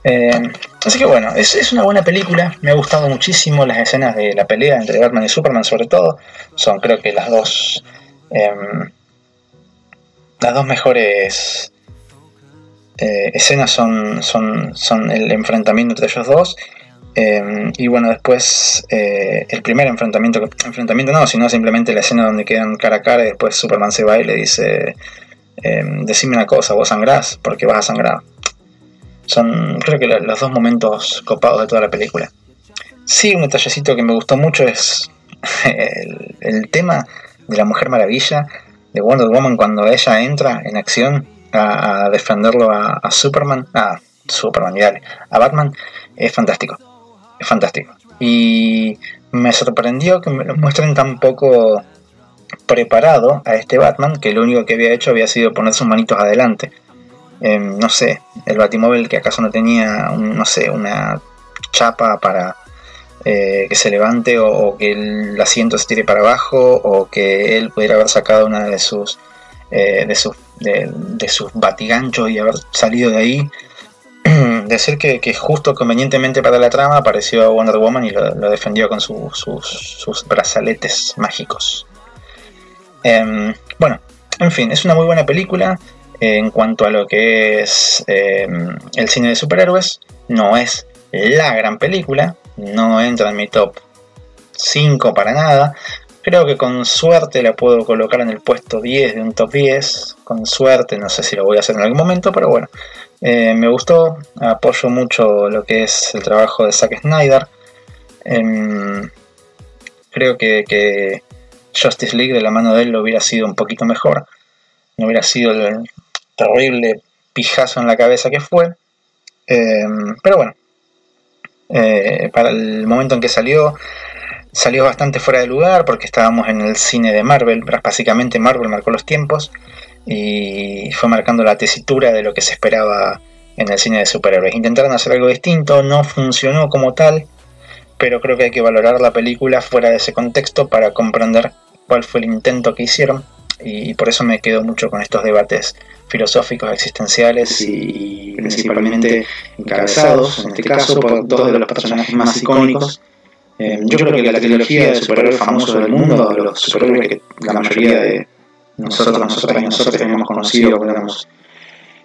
Eh, así que bueno, es, una buena película. Me ha gustado muchísimo las escenas de la pelea entre Batman y Superman, sobre todo. Son, creo que, las dos. Em, las dos mejores eh, escenas son, son, son el enfrentamiento entre ellos dos. Em, y bueno, después eh, el primer enfrentamiento, enfrentamiento no, sino simplemente la escena donde quedan cara a cara y después Superman se va y le dice eh, decime una cosa, vos sangrás porque vas a sangrar. Son creo que los dos momentos copados de toda la película. Sí, un detallecito que me gustó mucho es el, tema de la Mujer Maravilla, de Wonder Woman cuando ella entra en acción a, defenderlo a, Superman, a Superman, a Batman, es fantástico, es fantástico. Y me sorprendió que me lo muestren tan poco preparado a este Batman que lo único que había hecho había sido poner sus manitos adelante. Em, no sé, el Batimóvil que acaso no tenía, no sé, una chapa para eh, que se levante o, que el asiento se tire para abajo o que él pudiera haber sacado una de sus eh, de sus de, sus batiganchos y haber salido de ahí. Decir que, que, justo convenientemente para la trama apareció Wonder Woman y lo, defendió con sus, brazaletes mágicos. Em, bueno, en fin, es una muy buena película en cuanto a lo que es em, el cine de superhéroes. No es la gran película, no entra en mi top 5 para nada, Creo que con suerte la puedo colocar en el puesto 10 de un top 10. Con suerte, no sé si lo voy a hacer en algún momento, pero bueno. Eh, me gustó, apoyo mucho lo que es el trabajo de Zack Snyder. Em, creo que, Justice League de la mano de él lo hubiera sido un poquito mejor. No hubiera sido el terrible pijazo en la cabeza que fue. Em, pero bueno, eh, para el momento en que salió, salió bastante fuera de lugar porque estábamos en el cine de Marvel, básicamente Marvel marcó los tiempos y fue marcando la tesitura de lo que se esperaba en el cine de superhéroes. Intentaron hacer algo distinto, no funcionó como tal, pero creo que hay que valorar la película fuera de ese contexto para comprender cuál fue el intento que hicieron y por eso me quedo mucho con estos debates filosóficos, existenciales y principalmente encabezados, en este caso, por dos de los personajes más icónicos eh, yo creo que la trilogía de superhéroes famosos del mundo, los superhéroes que la mayoría de nosotros, nosotras y nosotros teníamos conocido cuando éramos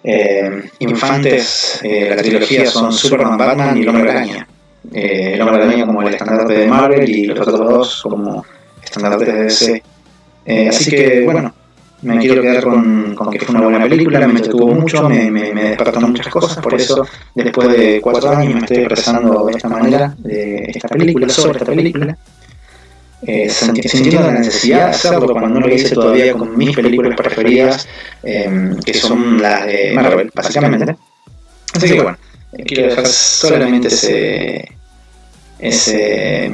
eh, infantes, eh, la trilogía son Superman, Batman y el Hombre Araña. el Hombre Araña como el estandarte de Marvel y los otros dos como estandartes de DC. así que, bueno, me quiero quedar con, con, que fue una buena película, me entretuvo mucho, me, me, me, despertó muchas cosas, por eso después de cuatro años me estoy expresando de esta manera de esta película, sobre esta película, eh, sintiendo la necesidad de hacerlo cuando no lo hice todavía con mis películas preferidas, eh, que son las de Marvel, básicamente. Así que bueno, quiero dejar solamente ese, ese,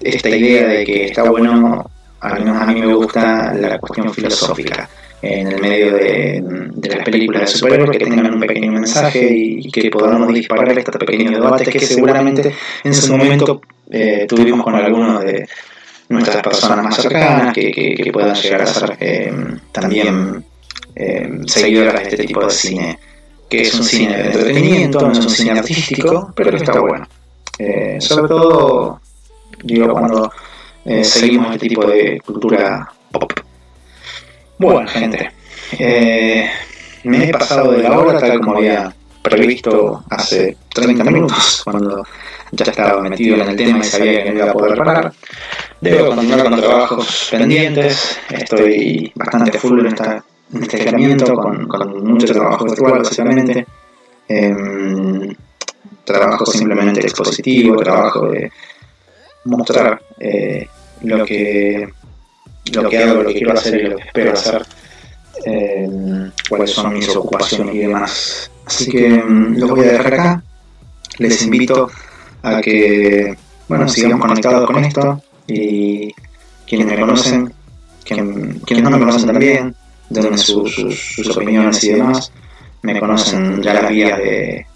esta idea de que está bueno al menos a mí me gusta la cuestión filosófica en el medio de, las películas de superhéroes que tengan un pequeño mensaje y, que podamos disparar estos pequeños debates que seguramente en su momento eh, tuvimos con algunos de nuestras personas más cercanas que, puedan llegar a ser eh, también eh, seguidoras de este tipo de cine que es un cine de entretenimiento, no es un cine artístico, pero que está bueno. sobre todo, digo, cuando eh, seguimos este tipo de cultura pop. Bueno, gente, eh, me he pasado de la hora tal como había previsto hace 30 minutos, cuando ya estaba metido en el tema y sabía que no iba a poder parar. Debo continuar con trabajos pendientes, estoy bastante full en, esta, en este aislamiento, con, con, mucho trabajo virtual básicamente. Em, trabajo simplemente expositivo, trabajo de mostrar eh, lo que lo que hago, lo que quiero hacer y lo que espero hacer, eh, cuáles son mis ocupaciones y demás. Así que mm, lo voy a dejar acá. Les invito a que bueno sigamos conectados con esto y quienes me conocen, quienes no me conocen también, denme sus, sus, opiniones y demás. Me conocen ya las vías de,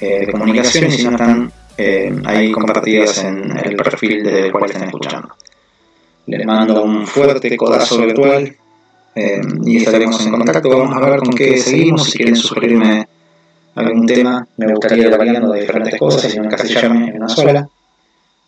eh, de comunicación y si no están eh, ahí compartidas en el perfil del cual estén escuchando. Les mando un fuerte codazo virtual eh, y estaremos en contacto. Vamos a ver con qué seguimos. Si quieren sugerirme algún tema, me gustaría ir variando de diferentes cosas y no encasillarme en una sola.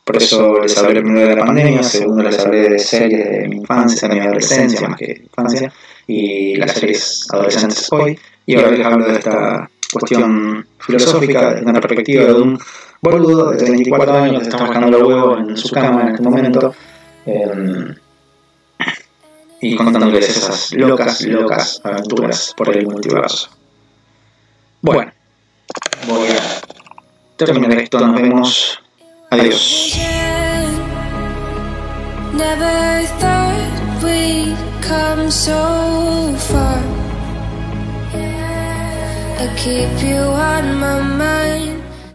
Por eso les hablé primero de la pandemia, segundo les hablé de series de mi infancia, de mi adolescencia más que infancia, y las series adolescentes hoy. Y ahora les hablo de esta cuestión filosófica, de una perspectiva de un boludo de 34 años que está buscando los huevos en su cama en este momento Em, y contándoles esas locas, locas aventuras por el multiverso. Bueno, voy a terminar esto, nos vemos. Adiós. Never thought we'd come so far. I keep you on my mind.